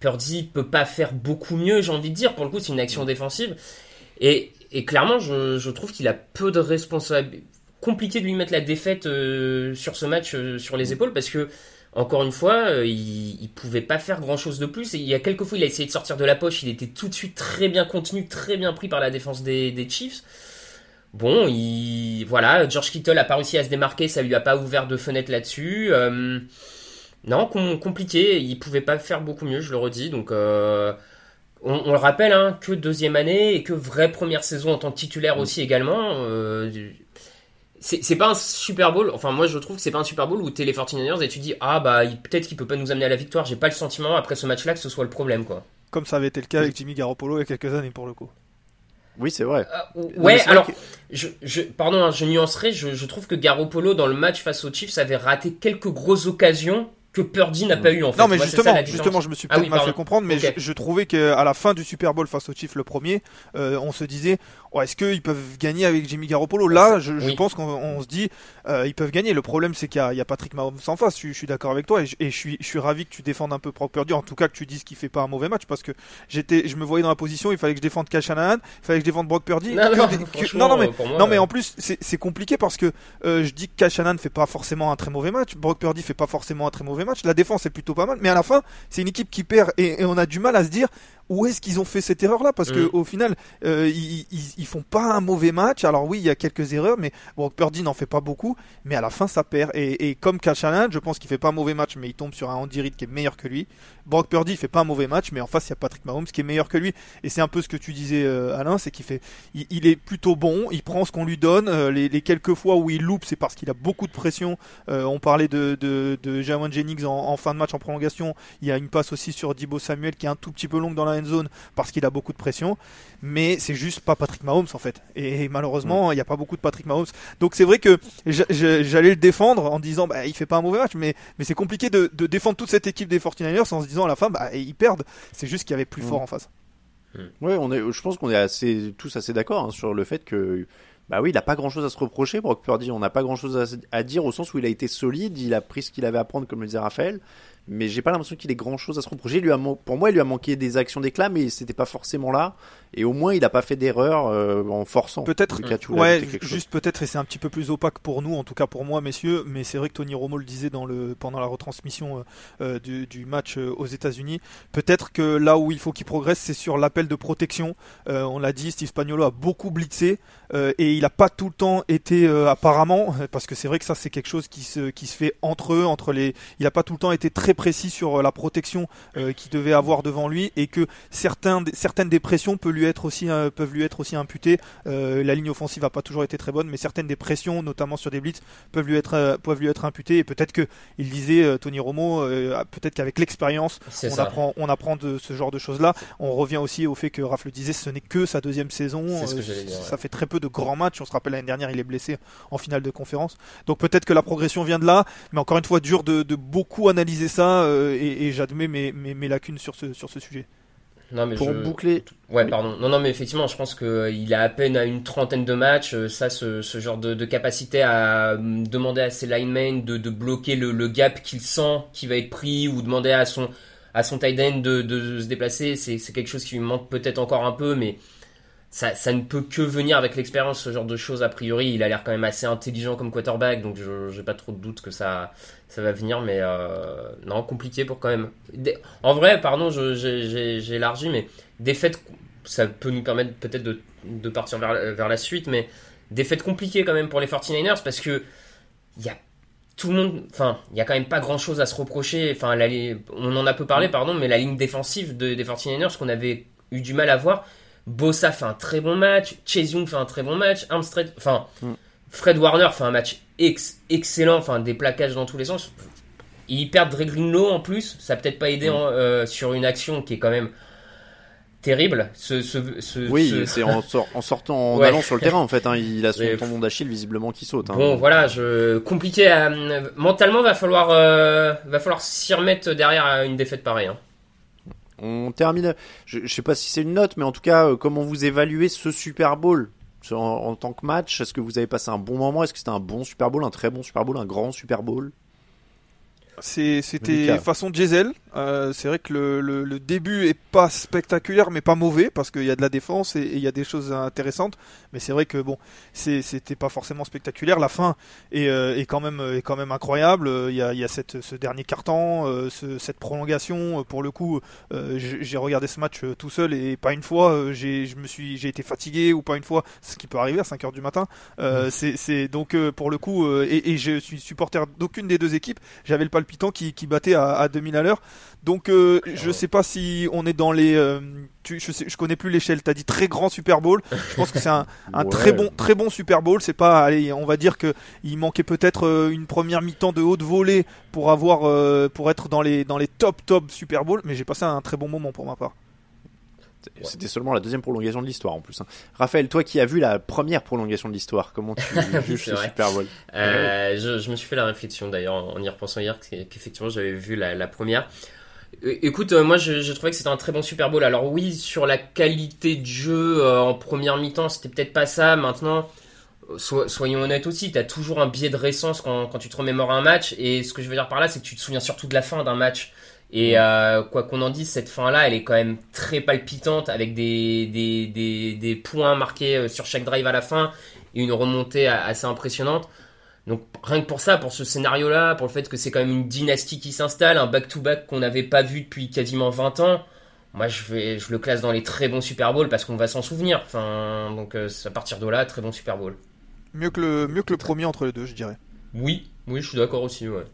Purdy peut pas faire beaucoup mieux, j'ai envie de dire. Pour le coup, c'est une action défensive. Et, et clairement, je, je trouve qu'il a peu de responsabilité compliqué de lui mettre la défaite euh, sur ce match euh, sur les mm. épaules parce que encore une fois, euh, il, il, pouvait pas faire grand chose de plus. Et il y a quelques fois, il a essayé de sortir de la poche. Il était tout de suite très bien contenu, très bien pris par la défense des, des Chiefs. Bon, il, voilà, George Kittle a pas réussi à se démarquer, ça lui a pas ouvert de fenêtre là-dessus. non, compliqué. Il pouvait pas faire beaucoup mieux, je le redis. Donc, on, on, le rappelle, hein, que deuxième année et que vraie première saison en tant que titulaire mm. aussi également c'est pas un Super Bowl. Enfin, moi, je trouve que c'est pas un Super Bowl où t'es les 49ers et tu dis ah bah il- peut-être qu'il peut pas nous amener à la victoire. J'ai pas le sentiment après ce match-là que ce soit le problème quoi. Comme ça avait été le cas avec Jimmy Garoppolo il y a quelques années pour le coup. Oui, c'est vrai. Euh, ouais, alors que- je, je pardon, hein, je nuancerai. Je, je trouve que Garoppolo dans le match face aux Chiefs avait raté quelques grosses occasions que Purdy n'a pas eu en fait. Non mais Moi, c'est ça, justement, justement, je me suis Ah peut-être oui, mal fait comprendre, mais je, je trouvais qu'à la fin du Super Bowl face aux Chiefs le premier, euh, on se disait, oh, est-ce qu'ils peuvent gagner avec Jimmy Garoppolo? Là, je, je Oui. pense qu'on on se dit, euh, ils peuvent gagner. Le problème, c'est qu'il y, a- il y a Patrick Mahomes en face. Je, je suis d'accord avec toi et, je, et je suis, je suis ravi que tu défendes un peu Brock Purdy, en tout cas que tu dises qu'il fait pas un mauvais match, parce que j'étais, je me voyais dans la position, il fallait que je défende Shanahan, il fallait que je défende Brock Purdy. Non, que non, que- non, non, mais euh, pour moi, non, mais en plus, c'est c'est compliqué parce que euh, je dis que Shanahan fait pas forcément un très mauvais match. Brock Purdy fait pas forcément un très mauvais match. La défense est plutôt pas mal. Mais à la fin, c'est une équipe qui perd et, on a du mal à se dire où est-ce qu'ils ont fait cette erreur là parce que Mm. au final euh, ils, ils, ils font pas un mauvais match. Alors oui il y a quelques erreurs mais Brock Purdy n'en fait pas beaucoup. Mais à la fin ça perd. Et, et comme Shanahan je pense qu'il fait pas un mauvais match mais il tombe sur un Andy Reid qui est meilleur que lui. Brock Purdy fait pas un mauvais match mais en face il y a Patrick Mahomes qui est meilleur que lui. Et c'est un peu ce que tu disais euh, Alain c'est qu'il fait il, il est plutôt bon il prend ce qu'on lui donne. Euh, les, les quelques fois où il loupe c'est parce qu'il a beaucoup de pression. On parlait de, de, Jennings en, en fin de match en prolongation. Il y a une passe aussi sur Dibo Samuel qui est un tout petit peu longue dans la end zone parce qu'il a beaucoup de pression. Mais c'est juste pas Patrick Mahomes en fait. Et malheureusement, il n'y a pas beaucoup de Patrick Mahomes. Donc c'est vrai que j'a- j'a- j'allais le défendre en disant bah, il fait pas un mauvais match. Mais, mais c'est compliqué de, de défendre toute cette équipe des 49ers en se disant à la fin bah, ils perdent. C'est juste qu'il y avait plus fort en face. Ouais, on est, je pense qu'on est assez, tous assez d'accord hein, sur le fait que, bah oui, il a pas grand chose à se reprocher, Brock Purdy. On n'a pas grand chose à, à dire au sens où il a été solide, il a pris ce qu'il avait à prendre, comme le disait Raphaël. Mais j'ai pas l'impression qu'il ait grand chose à se reprocher. Pour moi, il lui a manqué des actions d'éclat, mais c'était pas forcément là. Et au moins, il a pas fait d'erreur euh, en forçant. Peut-être, ouais, juste peut-être, et c'est un petit peu plus opaque pour nous, en tout cas pour moi, messieurs, mais c'est vrai que Tony Romo le disait dans le, pendant la retransmission euh, euh, du, du match euh, aux États-Unis. Peut-être que là où il faut qu'il progresse, c'est sur l'appel de protection. Euh, on l'a dit, Steve Spagnuolo a beaucoup blitzé euh, et il n'a pas tout le temps été euh, apparemment, parce que c'est vrai que ça c'est quelque chose qui se, qui se fait entre eux, entre les. Il n'a pas tout le temps été très précis sur la protection euh, qu'il devait avoir devant lui et que certains, certaines des pressions peuvent lui être aussi, peuvent lui être aussi imputées. Euh, la ligne offensive n'a pas toujours été très bonne, mais certaines des pressions, notamment sur des blitz, peuvent lui être, euh, peuvent lui être imputées. Et peut-être que il disait euh, Tony Romo, euh, peut-être qu'avec l'expérience, on ça. apprend, on apprend de ce genre de choses-là. On revient aussi au fait que Raph le disait, ce n'est que sa deuxième saison. C'est ce que j'allais dire, Ça fait très peu de grands matchs. On se rappelle l'année dernière, il est blessé en finale de conférence. Donc peut-être que la progression vient de là, mais encore une fois, dur de, de beaucoup analyser ça. euh, et et j'admets mes, mes, mes lacunes sur ce, sur ce sujet. Non, mais Pour je- boucler, Ouais, pardon. Non, non, mais effectivement, je pense qu'il a à peine à une trentaine de matchs. euh, Ça, ce, ce genre de, de capacité à euh, demander à ses linemen de, de bloquer le, le gap qu'il sent qui va être pris ou demander à son, à son tight end de, de se déplacer, c'est c'est quelque chose qui lui manque peut-être encore un peu, mais ça, ça ne peut que venir avec l'expérience, ce genre de choses. A priori, il a l'air quand même assez intelligent comme quarterback, donc je j'ai pas trop de doute que ça, ça va venir, mais euh, non, compliqué pour quand même. En vrai, pardon, j'ai élargi, mais défaite, ça peut nous permettre peut-être de, de partir vers, vers la suite, mais défaite compliquée quand même pour les 49ers parce que il y a tout le monde, enfin, il y a quand même pas grand chose à se reprocher. Enfin, la on en a peu parlé, pardon, mais la ligne défensive de- des 49ers qu'on avait eu du mal à voir. Bossa fait un très bon match, Chase fait un très bon match, Armstead, enfin, Mm. Fred Warner fait un match ex- excellent, enfin, des plaquages dans tous les sens. Ils perdent Dre Greenlow en plus, ça peut-être pas aidé en- euh, sur une action qui est quand même terrible. Ce, ce, ce- oui, ce- c'est en, sor- en sortant, en Ouais. allant sur le terrain en fait. hein, il a son Mais- tendon d'Achille visiblement qui saute. hein. Bon, voilà, je compliqué. À... Mentalement, va falloir, euh, va falloir s'y remettre derrière à une défaite pareille. hein. On termine. Je, je sais pas si c'est une note, mais en tout cas, euh, comment vous évaluez ce Super Bowl? En, tant que match Est-ce que vous avez passé un bon moment? Est-ce que c'était un bon Super Bowl, un très bon Super Bowl, un grand Super Bowl? C'était façon diesel. Euh, c'est vrai que le, le- le début est pas spectaculaire, mais pas mauvais parce qu'il y a de la défense et il y a des choses intéressantes. Mais c'est vrai que bon, c'était pas forcément spectaculaire. La fin est, euh, est quand même est quand même incroyable. Il y a, il y a cette, ce dernier carton, euh, ce- cette prolongation. Pour le coup, euh, j'ai regardé ce match tout seul et pas une fois j'ai été fatigué ou pas une fois, ce qui peut arriver à 5 heures du matin. C'est c'est donc pour le coup et, et je suis supporter d'aucune des deux équipes. J'avais le palpitant palpitant qui, qui battait à, à 2000 à l'heure. Donc euh, je sais pas si on est dans les euh, tu, je sais je connais plus l'échelle. T'as dit très grand Super Bowl. Je pense que c'est un, un Ouais. très bon très bon Super Bowl. C'est pas allez on va dire que il manquait peut-être euh, une première mi-temps de haute volée pour avoir euh, pour être dans les dans les top top Super Bowl. Mais j'ai passé un très bon moment pour ma part. C'était seulement la deuxième prolongation de l'histoire en plus. hein. Raphaël, toi qui as vu la première prolongation de l'histoire, comment tu juges ce. Super Bowl? Euh, je, je me suis fait la réflexion d'ailleurs en y repensant hier qu'e- qu'effectivement j'avais vu la, la première. Écoute, euh, moi je, je trouvais que c'était un très bon Super Bowl. Alors oui, sur la qualité de jeu euh, en première mi-temps, c'était peut-être pas ça. Maintenant, so- soyons honnêtes aussi, t'as toujours un biais de récence quand, quand tu te remémores un match. Et ce que je veux dire par là, c'est que tu te souviens surtout de la fin d'un match. Et euh, quoi qu'on en dise, cette fin-là, elle est quand même très palpitante avec des, des, des, des points marqués euh, sur chaque drive à la fin et une remontée assez impressionnante. Donc rien que pour ça, pour ce scénario-là, pour le fait que c'est quand même une dynastie qui s'installe, un back-to-back qu'on n'avait pas vu depuis quasiment 20 ans, moi je, vais, je le classe dans les très bons Super Bowl parce qu'on va s'en souvenir. Enfin, donc euh, à partir de là, très bon Super Bowl. Mieux que le mieux que le premier entre les deux, je dirais. Oui, oui, je suis d'accord aussi, ouais.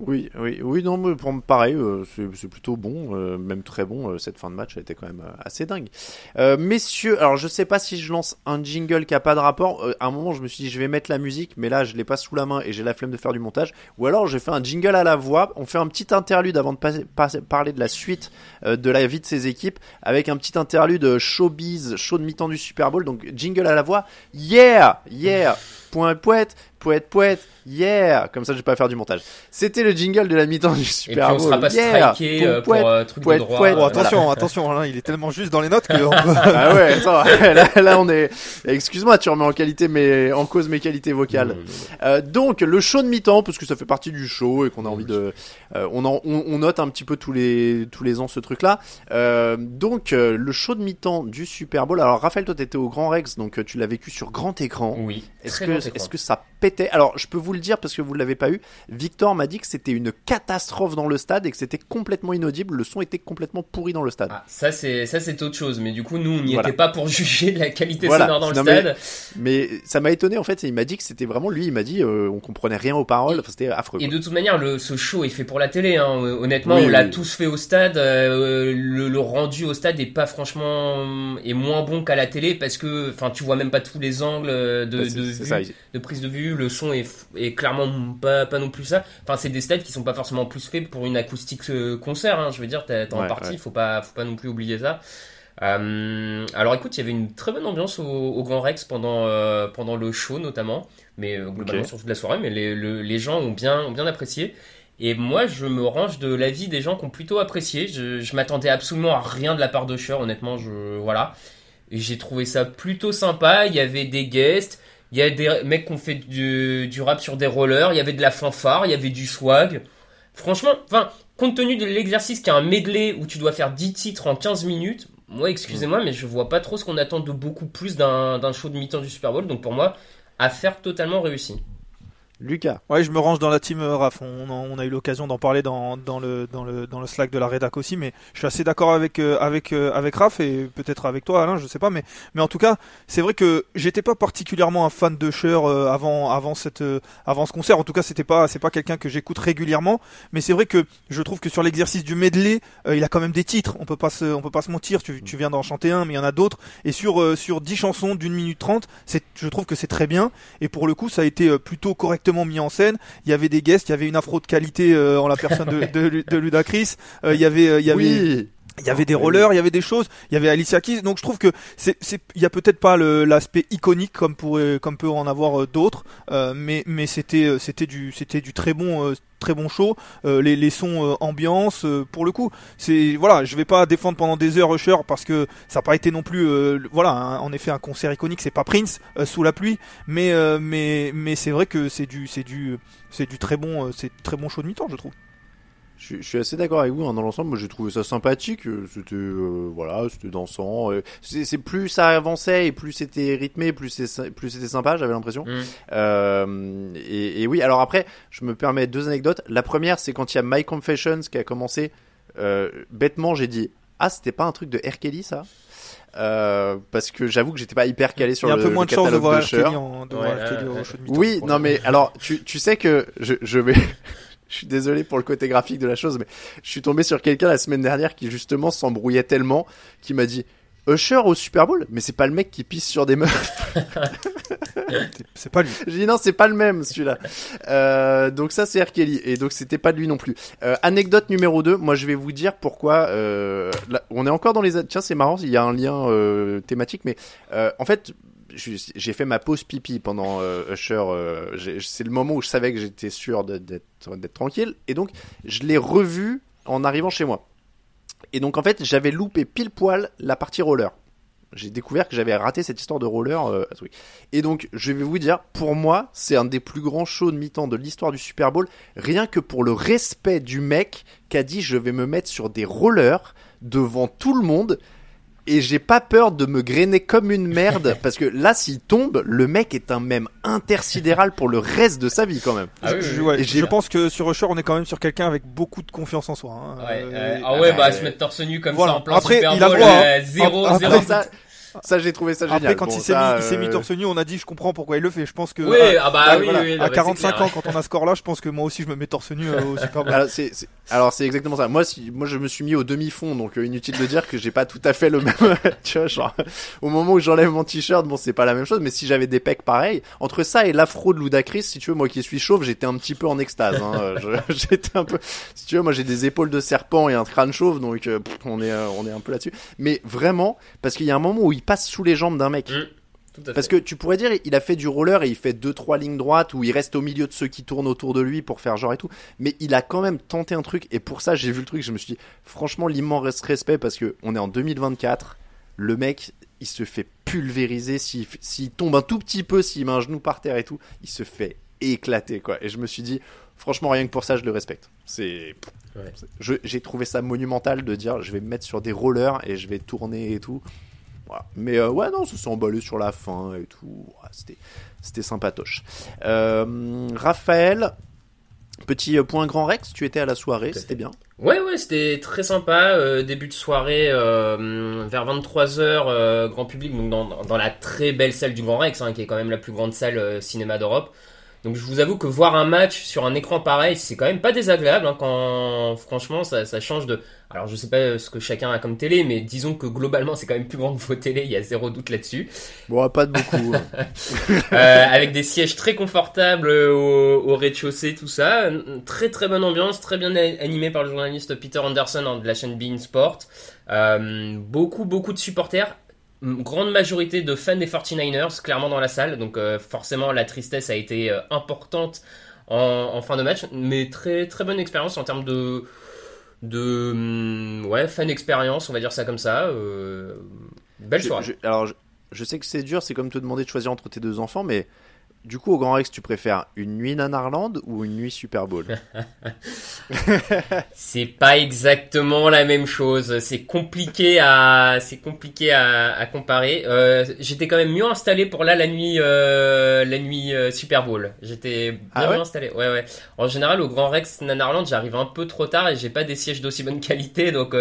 Oui, oui, oui, non, mais pour pareil, euh, c'est plutôt bon, euh, même très bon. euh, cette fin de match a été quand même euh, assez dingue. Euh, messieurs, alors je sais pas si je lance un jingle qui a pas de rapport. Euh, à un moment, je me suis dit je vais mettre la musique, mais là je l'ai pas sous la main et j'ai la flemme de faire du montage. Ou alors j'ai fait un jingle à la voix. On fait un petit interlude avant de passer- passer- parler de la suite de la vie de ces équipes avec un petit interlude showbiz, show de mi-temps du Super Bowl. Donc jingle à la voix. Yeah, yeah. Point poète, poète, poète, yeah. Comme ça, je vais pas faire du montage. C'était le jingle de la mi-temps du Et Super puis on Bowl. sera pas yeah. striké euh, pour euh, truc poète, de droit. poète. Bon, attention, attention, hein, il est tellement juste dans les notes que on Ah ouais, attends, là, là, on est. Excuse-moi, tu remets en qualité mes, en cause mes qualités vocales. Euh, donc le show de mi-temps, parce que ça fait partie du show et qu'on a envie de, euh, on, en- on, on note un petit peu tous les tous les ans ce truc-là. Euh, donc euh, le show de mi-temps du Super Bowl. Alors Raphaël, toi t'étais au Grand Rex, donc tu l'as vécu sur grand écran. Oui, Est-ce que est-ce que ça pétait? Alors je peux vous le dire parce que vous l'avez pas eu. Victor m'a dit que c'était une catastrophe dans le stade et que c'était complètement inaudible. Le son était complètement pourri dans le stade. Ah, ça c'est ça c'est autre chose, mais du coup nous on n'y Voilà. était pas pour juger de la qualité Voilà. sonore dans le Non, stade. Mais ça m'a étonné en fait. Il m'a dit que c'était vraiment lui. Il m'a dit euh, on comprenait rien aux paroles. Enfin, c'était affreux. Et quoi. de toute manière, le, ce show est fait pour la télé. Hein. Honnêtement, Oui, on l'a oui. tous fait au stade. euh, le, le rendu au stade est pas franchement est moins bon qu'à la télé parce que, enfin, tu vois même pas tous les angles de, Bah, de, vue, ça. De prise de vue. Le son est, clairement pas pas non plus ça. Enfin, c'est des stades qui sont pas forcément plus faits pour une acoustique euh, concert. Hein. Je veux dire, t'es en Ouais, partie. ouais. Faut pas faut pas non plus oublier ça. Euh, alors écoute, il y avait une très bonne ambiance au, au Grand Rex pendant euh, pendant le show notamment, mais euh, globalement Ok. sur toute la soirée. Mais les, le- les gens ont bien ont bien apprécié. Et moi, je me range de l'avis des gens qui ont plutôt apprécié. Je, je m'attendais absolument à rien de la part de Cher, honnêtement. Je voilà, j'ai trouvé ça plutôt sympa. Il y avait des guests, il y a des mecs qui ont fait du, du rap sur des rollers, il y avait de la fanfare, il y avait du swag. Franchement, enfin, compte tenu de l'exercice qui est un medley où tu dois faire 10 titres en 15 minutes, moi, excusez-moi, mais je vois pas trop ce qu'on attend de beaucoup plus d'un d'un show de mi-temps du Super Bowl. Donc pour moi, affaire totalement réussie. Lucas. Ouais, je me range dans la team euh, Raph. On, on a eu l'occasion d'en parler dans, dans, le, dans, le, dans le Slack de la rédac aussi, mais je suis assez d'accord avec, euh, avec, euh, avec Raph et peut-être avec toi, Alain, je sais pas. Mais, mais en tout cas, c'est vrai que j'étais pas particulièrement un fan de Cher avant, avant, cette, avant ce concert. En tout cas, c'était pas, c'est pas quelqu'un que j'écoute régulièrement. Mais c'est vrai que je trouve que sur l'exercice du medley, il a quand même des titres. On peut pas se, on peut pas se mentir. Tu, tu viens d'en chanter un, mais il y en a d'autres. Et sur, sur 10 chansons d'une minute trente, je trouve que c'est très bien. Et pour le coup, ça a été plutôt correctement mis en scène. Il y avait des guests, il y avait une afro de qualité euh, en la personne de, de, de Ludacris. Euh, il y avait, euh, il y avait, Oui. Il y avait des Oui, rollers, il y avait des choses, il y avait Alicia Keys. Donc je trouve que c'est, c'est, il y a peut-être pas l'aspect iconique comme pourrait, comme peut en avoir euh, d'autres, euh, mais, mais c'était, euh, c'était du, c'était du très bon, euh, très bon show. Euh, les, les sons euh, ambiance, euh, pour le coup, c'est, voilà, je vais pas défendre pendant des heures Usher parce que ça n'a pas été non plus, euh, voilà, un- en effet un concert iconique. C'est pas Prince euh, sous la pluie, mais, euh, mais, mais c'est vrai que c'est du, c'est du, c'est du très bon, euh, c'est très bon show de mi-temps, je trouve. Je, suis- je suis assez d'accord avec vous hein, dans l'ensemble. Moi, j'ai trouvé ça sympathique. euh, C'était euh, voilà, c'était dansant. euh, C'est c'est plus ça avançait et plus c'était rythmé, plus c'est plus c'était sympa. J'avais l'impression. Mm. Euh, et, et oui. Alors après, je me permets deux anecdotes. La première, c'est quand il y a My Confessions qui a commencé. euh, bêtement, j'ai dit ah c'était pas un truc de R. Kelly ça? Euh, parce que j'avoue que j'étais pas hyper calé sur Il y a un le, peu moins le de chance de catalogue voir de R. Kelly Cher. en, de Ouais, voir R. Kelly ouais, au ouais. show de mi-temps. Oui, non le- mais alors tu, tu sais que je, je vais je suis désolé pour le côté graphique de la chose, mais je suis tombé sur quelqu'un la semaine dernière qui justement s'embrouillait tellement, qui m'a dit Usher au Super Bowl, mais c'est pas le mec qui pisse sur des meufs. C'est pas lui. J'ai dit non, c'est pas le même celui-là. Euh, donc ça c'est R. Kelly et donc c'était pas de lui non plus. Euh, anecdote numéro 2, moi je vais vous dire pourquoi. Euh, là, on est encore dans les. Tiens c'est marrant, il y a un lien euh, thématique, mais euh, en fait j'ai fait ma pause pipi pendant euh, Usher. euh, c'est le moment où je savais que j'étais sûr d'être tranquille et donc je l'ai revu en arrivant chez moi. Et donc en fait j'avais loupé pile poil la partie roller. J'ai découvert que j'avais raté cette histoire de roller euh. Et donc, je vais vous dire, pour moi, c'est un des plus grands shows de mi-temps de l'histoire du Super Bowl, rien que pour le respect du mec qui a dit je vais me mettre sur des rollers devant tout le monde et j'ai pas peur de me grainer comme une merde parce que là, s'il tombe, le mec est un même intersidéral pour le reste de sa vie quand même. Ah oui, Je, oui, oui. ouais, je pense que sur Usher, on est quand même sur quelqu'un avec beaucoup de confiance en soi. hein. Ouais, Euh, euh, ah ouais, ah, bah, ouais. se mettre torse nu comme Voilà. ça en plein Après, Super il a droit, euh, hein. zéro, Après, zéro. Après ça, ça j'ai trouvé ça génial. Après, quand Bon, il s'est mis, il s'est mis euh, torse nu, on a dit, je comprends pourquoi il le fait. Je pense que Oui, à, ah bah ah, oui, voilà. oui, non, à mais 45 c'est clair. ans, quand on a ce score-là, je pense que moi aussi, je me mets torse nu euh, au Super Bowl. Alors c'est c'est- alors c'est exactement ça. Moi si moi je me suis mis au demi-fond donc euh, inutile de dire que j'ai pas tout à fait le même tu vois genre au moment où j'enlève mon t-shirt bon c'est pas la même chose mais si j'avais des pecs pareils entre ça et l'afro de Ludacris si tu veux moi qui suis chauve j'étais un petit peu en extase hein. Euh, j'étais un peu si tu veux moi j'ai des épaules de serpent et un crâne chauve donc euh, pff, on est euh, on est un peu là-dessus mais vraiment parce qu'il y a un moment où il passe sous les jambes d'un mec Mm. Tout à fait. parce que tu pourrais dire, il a fait du roller et il fait deux trois lignes droites où il reste au milieu de ceux qui tournent autour de lui pour faire genre et tout. Mais il a quand même tenté un truc et pour ça j'ai vu le truc, je me suis dit franchement l'immense respect parce que on est en 2024, le mec il se fait pulvériser s'il s'il tombe un tout petit peu, s'il met un genou par terre et tout, il se fait éclater quoi. Et je me suis dit franchement rien que pour ça je le respecte. C'est Ouais. je- j'ai trouvé ça monumental de dire je vais me mettre sur des rollers et je vais tourner et tout. Voilà. Mais euh, ouais, non, ça s'est emballé sur la fin et tout. Ouais, c'était, c'était sympatoche. Euh, Raphaël, petit euh, point Grand Rex, tu étais à la soirée, c'était bien? Ouais, ouais, c'était très sympa. euh, début de soirée vers 23h, grand public, donc dans, dans la très belle salle du Grand Rex, hein, qui est quand même la plus grande salle cinéma d'Europe. Donc je vous avoue que voir un match sur un écran pareil, c'est quand même pas désagréable. hein, quand franchement, ça, ça change de. Alors je sais pas ce que chacun a comme télé, mais disons que globalement c'est quand même plus grand que vos télés. Il y a zéro doute là-dessus. Bon, pas de beaucoup. hein. Euh, avec des sièges très confortables au, au rez-de-chaussée, tout ça. Très très bonne ambiance, très bien animé par le journaliste Peter Anderson hein, de la chaîne Bein Sport. Euh, beaucoup beaucoup de supporters. Grande majorité de fans des 49ers, clairement dans la salle. Donc euh, forcément la tristesse a été euh, importante en, en fin de match. Mais très très bonne expérience en termes de... De hum, ouais fan expérience on va dire ça comme ça euh, belle Je- soirée je- alors, je, je sais que c'est dur, c'est comme te demander de choisir entre tes deux enfants, mais du coup, au Grand Rex, tu préfères une nuit Nanarland ou une nuit Super Bowl C'est pas exactement la même chose. C'est compliqué à, c'est compliqué à, à comparer. Euh, j'étais quand même mieux installé pour là la nuit, euh, la nuit euh, Super Bowl. J'étais bien Ah ouais mieux installé. Ouais ouais. En général au Grand Rex Nanarland, j'arrive un peu trop tard et j'ai pas des sièges d'aussi bonne qualité, donc.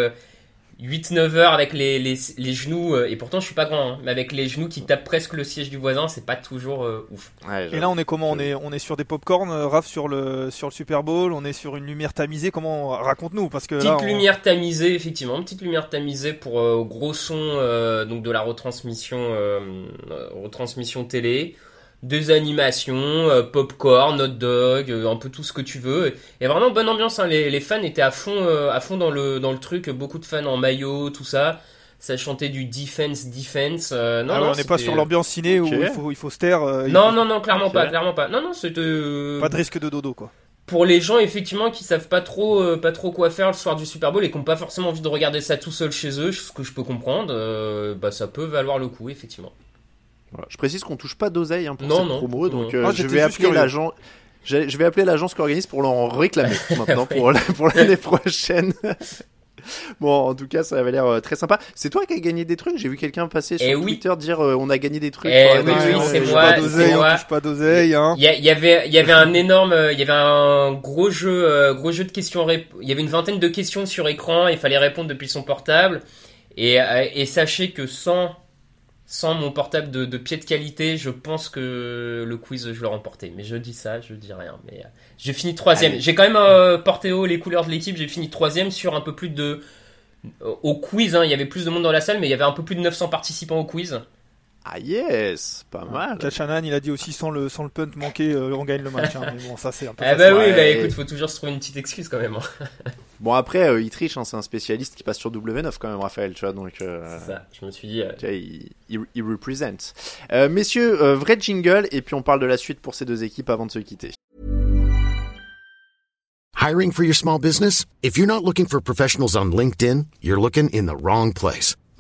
Euh, 8-9 heures avec les, les, les genoux, euh, et pourtant je suis pas grand, hein, mais avec les genoux qui tapent presque le siège du voisin, c'est pas toujours euh, ouf. Ouais, Et là, on est comment? On est, on est sur des popcorn, euh, Raph, sur le, sur le Super Bowl? On est sur une lumière tamisée? Comment Raconte-nous, parce que Petite là, on- lumière tamisée, effectivement, petite lumière tamisée pour euh, gros son euh, donc de la retransmission, euh, euh, retransmission télé, des animations, euh, popcorn, hot dog, euh, un peu tout ce que tu veux. Et vraiment bonne ambiance. hein. Les, les fans étaient à fond, euh, à fond dans le dans le truc. Beaucoup de fans en maillot, tout ça. Ça chantait du defense, defense. euh, non, Ah ouais, non, on n'est pas sur l'ambiance ciné où il faut, il faut se taire. euh, Non, faut- non, non, clairement pas, clairement pas. Non, non, c'était euh, Pas de risque de dodo, quoi. pour les gens effectivement qui savent pas trop euh, pas trop quoi faire le soir du Super Bowl et qui n'ont pas forcément envie de regarder ça tout seul chez eux, ce que je peux comprendre, euh, bah ça peut valoir le coup effectivement. Voilà. Je précise qu'on touche pas d'oseille hein, pour Non, cette non. promo, donc Non. euh, Ah, je vais appeler l'agent. Je je vais appeler l'agence qui organise pour leur réclamer maintenant pour la- pour l'année prochaine. Bon, en tout cas, ça avait l'air euh, très sympa. C'est toi qui as gagné des trucs? J'ai vu quelqu'un passer sur Eh oui. Twitter dire euh, on a gagné des trucs. Eh oui, oui, c'est touche moi, pas d'oseille, on moi. touche pas d'oseille, hein. Il y, avait il y avait un énorme il y avait un gros jeu euh, gros jeu de questions il y avait une vingtaine de questions sur écran, il fallait répondre depuis son portable et et sachez que sans sans mon portable de, pied de qualité, je pense que le quiz, je l'aurais remporté. Mais je dis ça, je dis rien. Mais euh, j'ai fini troisième. J'ai quand même euh, porté haut les couleurs de l'équipe. J'ai fini troisième sur un peu plus de... Au quiz, hein. il y avait plus de monde dans la salle, mais il y avait un peu plus de 900 participants au quiz. Ah yes, pas mal. Kachanan, il a dit aussi sans le, sans le punt manqué, euh, on gagne le match. Hein. Mais bon, ça c'est un peu. Ah bah oui, bah écoute, faut toujours se trouver une petite excuse quand même. Hein. bon après, euh, il triche, hein, c'est un spécialiste qui passe sur W9 quand même, Raphaël, tu vois, donc. Euh, c'est ça, je me suis dit. Tu vois, il, il, représente. messieurs, vrai jingle, et puis on parle de la suite pour ces deux équipes avant de se quitter. Hiring for your small business? If you're not looking for professionals on LinkedIn, you're looking in the wrong place.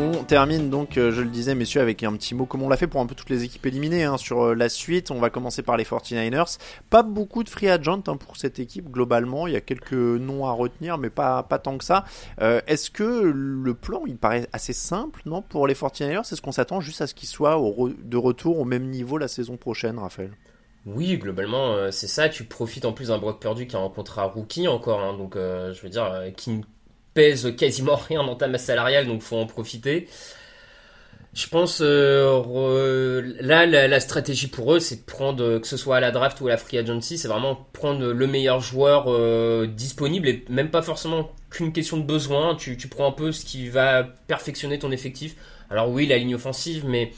On termine donc, euh, je le disais, messieurs, avec un petit mot comme on l'a fait pour un peu toutes les équipes éliminées hein, sur euh, la suite. On va commencer par les 49ers. Pas beaucoup de free agent hein, pour cette équipe globalement. Il y a quelques noms à retenir, mais pas, pas tant que ça. Euh, est-ce que le plan, il paraît assez simple, non, pour les 49ers Est-ce qu'on s'attend juste à ce qu'ils soient de retour au même niveau la saison prochaine, Raphaël? Oui, globalement, c'est ça. Tu profites en plus d'un Brock perdu qui a un contrat rookie encore. Hein, donc, je veux dire, qui pèse quasiment rien dans ta masse salariale, donc faut en profiter. Je pense euh, là la, stratégie pour eux c'est de prendre que ce soit à la draft ou à la free agency, c'est vraiment prendre le meilleur joueur euh, disponible et même pas forcément qu'une question de besoin. Tu, prends un peu ce qui va perfectionner ton effectif. Alors oui la ligne offensive, mais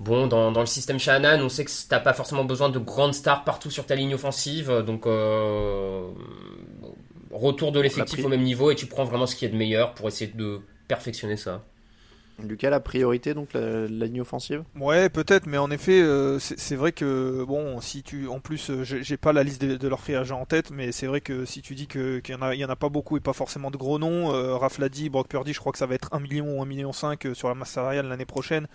bon dans, dans le système Shanahan on sait que t'as pas forcément besoin de grandes stars partout sur ta ligne offensive, donc euh, retour de l'effectif au même niveau et tu prends vraiment ce qui est de meilleur pour essayer de perfectionner ça. Lucas, la priorité, donc la, ligne offensive? Ouais, peut-être, mais en effet, euh, c'est vrai que, bon, si tu. En plus, euh, j'ai pas la liste de, leurs free agents en tête, mais c'est vrai que si tu dis qu'il y, en a, y en a pas beaucoup et pas forcément de gros noms, euh, Raph l'a dit, Brock Purdy, je crois que ça va être 1 million ou 1 million 5 sur la masse salariale l'année prochaine,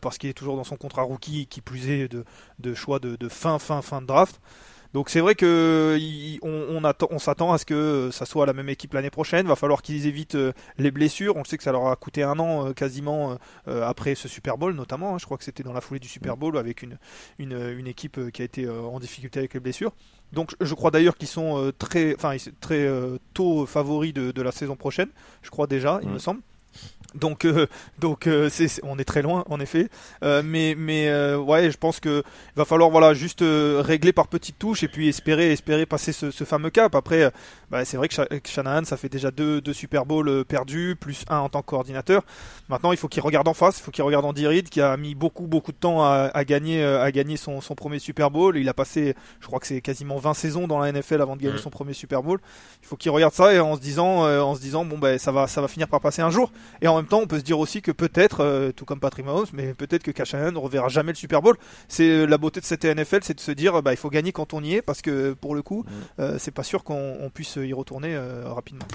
parce qu'il est toujours dans son contrat rookie, qui plus est de, de choix de, de fin, fin, fin de draft. Donc c'est vrai que on, on, s'attend à ce que ça soit la même équipe l'année prochaine. Va falloir qu'ils évitent euh, les blessures. On sait que ça leur a coûté un an euh, quasiment euh, après ce Super Bowl notamment. Hein. Je crois que c'était dans la foulée du Super Bowl avec une, une, équipe qui a été en difficulté avec les blessures. Donc je crois d'ailleurs qu'ils sont très, enfin, très tôt favoris de, de, la saison prochaine. Je crois déjà, il me semble. Donc, euh, donc euh, on est très loin en effet, euh, mais mais ouais, je pense que va falloir voilà juste régler par petites touches et puis espérer espérer passer ce, ce fameux cap. Après, bah, c'est vrai que Shanahan ça fait déjà deux, deux Super Bowls perdus plus un en tant que coordinateur. Maintenant, il faut qu'il regarde en face, il faut qu'il regarde Andy Reid qui a mis beaucoup beaucoup de temps à, à gagner à gagner son, son premier Super Bowl. Il a passé, je crois que c'est quasiment 20 saisons dans la NFL avant de gagner son premier Super Bowl. Il faut qu'il regarde ça et en se disant en se disant bon ben ça va ça va finir par passer un jour. Et en même temps, on peut se dire aussi que peut-être, euh, tout comme Patrick Mahomes, mais peut-être que Cash ne reverra jamais le Super Bowl. C'est euh, la beauté de cette NFL, c'est de se dire, bah, il faut gagner quand on y est, parce que pour le coup, mm. euh, c'est pas sûr qu'on puisse y retourner rapidement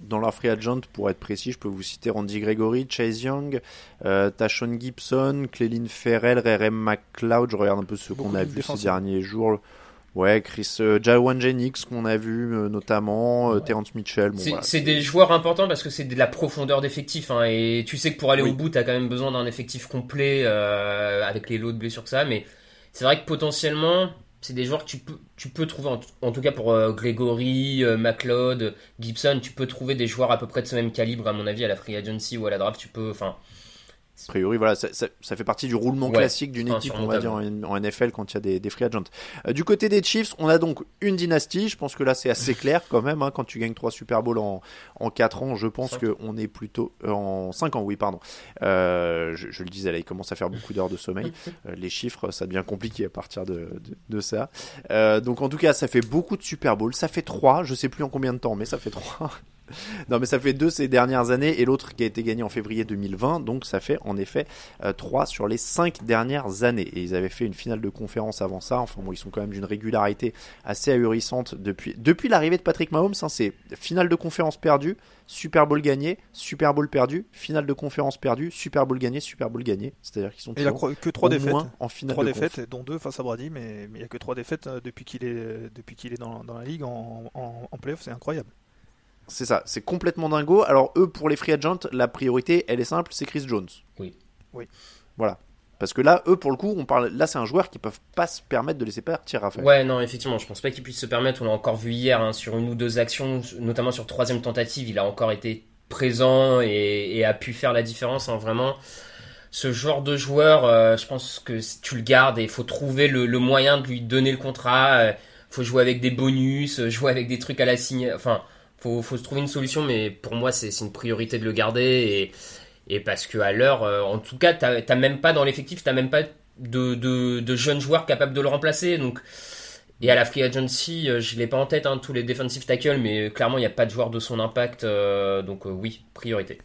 dans leur free agent, pour être précis, je peux vous citer Randy Gregory, Chase Young, Tashon Gibson, Clelin Ferrell, RM McLeod. Je regarde un peu ce qu'on a vu ces derniers jours. Ouais, Chris euh, Jawan Jennings qu'on a vu euh, notamment, euh, Terence Mitchell. c'est des joueurs importants parce que c'est de la profondeur d'effectif hein, et tu sais que pour aller au bout, tu as quand même besoin d'un effectif complet avec les lots de blessures que ça. Mais c'est vrai que potentiellement, c'est des joueurs que tu peux, tu peux trouver, en, tout cas pour Gregory, McLeod, Gibson, tu peux trouver des joueurs à peu près de ce même calibre à mon avis à la free agency ou à la draft. Tu peux, enfin, A priori, voilà, ça, ça, ça fait partie du roulement Ouais, classique d'une enfin, équipe, on va dire, en, NFL quand il y a des, des free agents. Euh, du côté des Chiefs, on a donc une dynastie. Je pense que là, c'est assez clair quand même. Hein, quand tu gagnes trois Super Bowls en, en 4 ans, je pense qu'on est plutôt euh, en 5 ans, oui, pardon. Euh, je, je le disais, là, il commence à faire beaucoup d'heures de sommeil. Euh, les chiffres, ça devient compliqué à partir de, de, de ça. Euh, donc, en tout cas, ça fait beaucoup de Super Bowls. Ça fait 3, je sais plus en combien de temps, mais ça fait 3. Non, mais ça fait deux ces dernières années et l'autre qui a été gagné en février 2020. Donc ça fait en effet euh, trois sur les cinq dernières années. Et ils avaient fait une finale de conférence avant ça. Enfin bon, ils sont quand même d'une régularité assez ahurissante depuis depuis l'arrivée de Patrick Mahomes. Hein, c'est finale de conférence perdue, Super Bowl gagné, Super Bowl perdu, finale de conférence perdue, Super Bowl gagné, Super Bowl gagné. C'est-à-dire qu'ils sont Et il a que trois défaites. moins en finale Trois de conf. défaites, dont deux face à Brady, mais mais il n'y a que trois défaites euh, depuis qu'il est, depuis qu'il est dans, dans la ligue en, en, en playoff, c'est incroyable. C'est ça, c'est complètement dingo. Alors eux, pour les free agents, la priorité, elle est simple, c'est Chris Jones. Oui. Oui. Voilà. Parce que là, eux, pour le coup, on parle. Là, c'est un joueur qui peuvent pas se permettre de laisser partir Raphaël. Ouais, non, effectivement, je pense pas qu'il puisse se permettre. On l'a encore vu hier hein, sur une ou deux actions, notamment sur troisième tentative, il a encore été présent et, et a pu faire la différence. hein, vraiment, ce genre de joueur, euh, je pense que si tu le gardes et il faut trouver le, le moyen de lui donner le contrat. euh, faut jouer avec des bonus, euh, jouer avec des trucs à la signe. Enfin, faut, faut se trouver une solution, mais pour moi, c'est une priorité de le garder. Et, et parce que à l'heure, euh, en tout cas, t'as t'as même pas dans l'effectif, t'as même pas de, de, de jeunes joueurs capables de le remplacer. Donc, et à la free agency, euh, je l'ai pas en tête, hein, tous les defensive tackles, mais euh, clairement, il n'y a pas de joueur de son impact. euh, donc, euh, oui, priorité.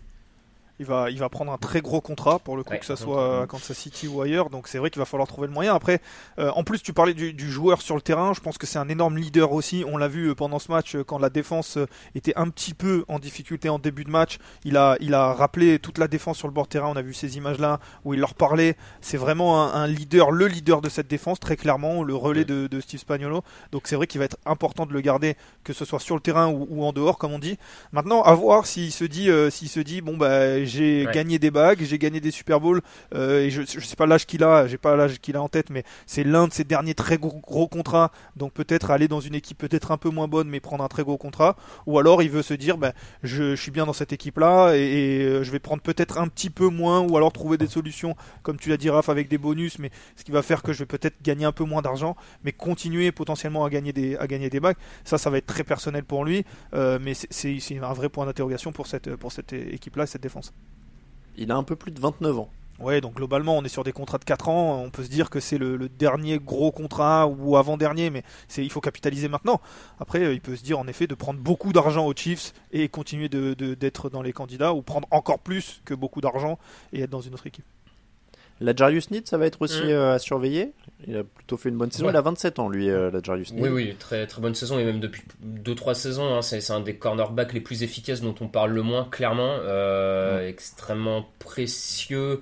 Il va, il va prendre un très gros contrat pour le coup, Ouais, que ça soit à Kansas City ou ailleurs. Donc c'est vrai qu'il va falloir trouver le moyen. Après, euh, en plus, tu parlais du, du joueur sur le terrain. Je pense que c'est un énorme leader aussi. On l'a vu euh, pendant ce match euh, quand la défense euh, était un petit peu en difficulté en début de match. Il a, il a rappelé toute la défense sur le bord terrain. On a vu ces images-là où il leur parlait. C'est vraiment un, un leader, le leader de cette défense, très clairement, le relais de, de Steve Spagnuolo. Donc c'est vrai qu'il va être important de le garder, que ce soit sur le terrain ou, ou en dehors, comme on dit. Maintenant, à voir s'il se dit, euh, s'il se dit, bon bah j'ai Ouais. gagné des bagues, j'ai gagné des Super Bowls, euh, et je, je sais pas l'âge qu'il a, j'ai pas l'âge qu'il a en tête, mais c'est l'un de ses derniers très gros, gros contrats, donc peut-être aller dans une équipe peut-être un peu moins bonne, mais prendre un très gros contrat, ou alors il veut se dire, ben je, je suis bien dans cette équipe-là et, et, euh, je vais prendre peut-être un petit peu moins, ou alors trouver des solutions, comme tu l'as dit Raph, avec des bonus, mais ce qui va faire que je vais peut-être gagner un peu moins d'argent, mais continuer potentiellement à gagner des à gagner des bagues. Ça, ça va être très personnel pour lui, euh, mais c'est- un vrai point d'interrogation pour cette pour cette équipe-là, et cette défense. Il a un peu plus de 29 ans. Ouais, donc globalement, on est sur des contrats de 4 ans. On peut se dire que c'est le, dernier gros contrat ou avant-dernier, mais il faut capitaliser maintenant. Après, euh, il peut se dire en effet de prendre beaucoup d'argent aux Chiefs et continuer de- de- d'être dans les candidats ou prendre encore plus que beaucoup d'argent et être dans une autre équipe. La Jarius Need, ça va être aussi Mm. euh, à surveiller. Il a plutôt fait une bonne saison. Ouais. Il a 27 ans, lui, euh, la Jarius Need. Oui, oui, très, très bonne saison et même depuis 2-3 saisons, hein, c'est un des cornerbacks les plus efficaces dont on parle le moins, clairement. Euh, Extrêmement précieux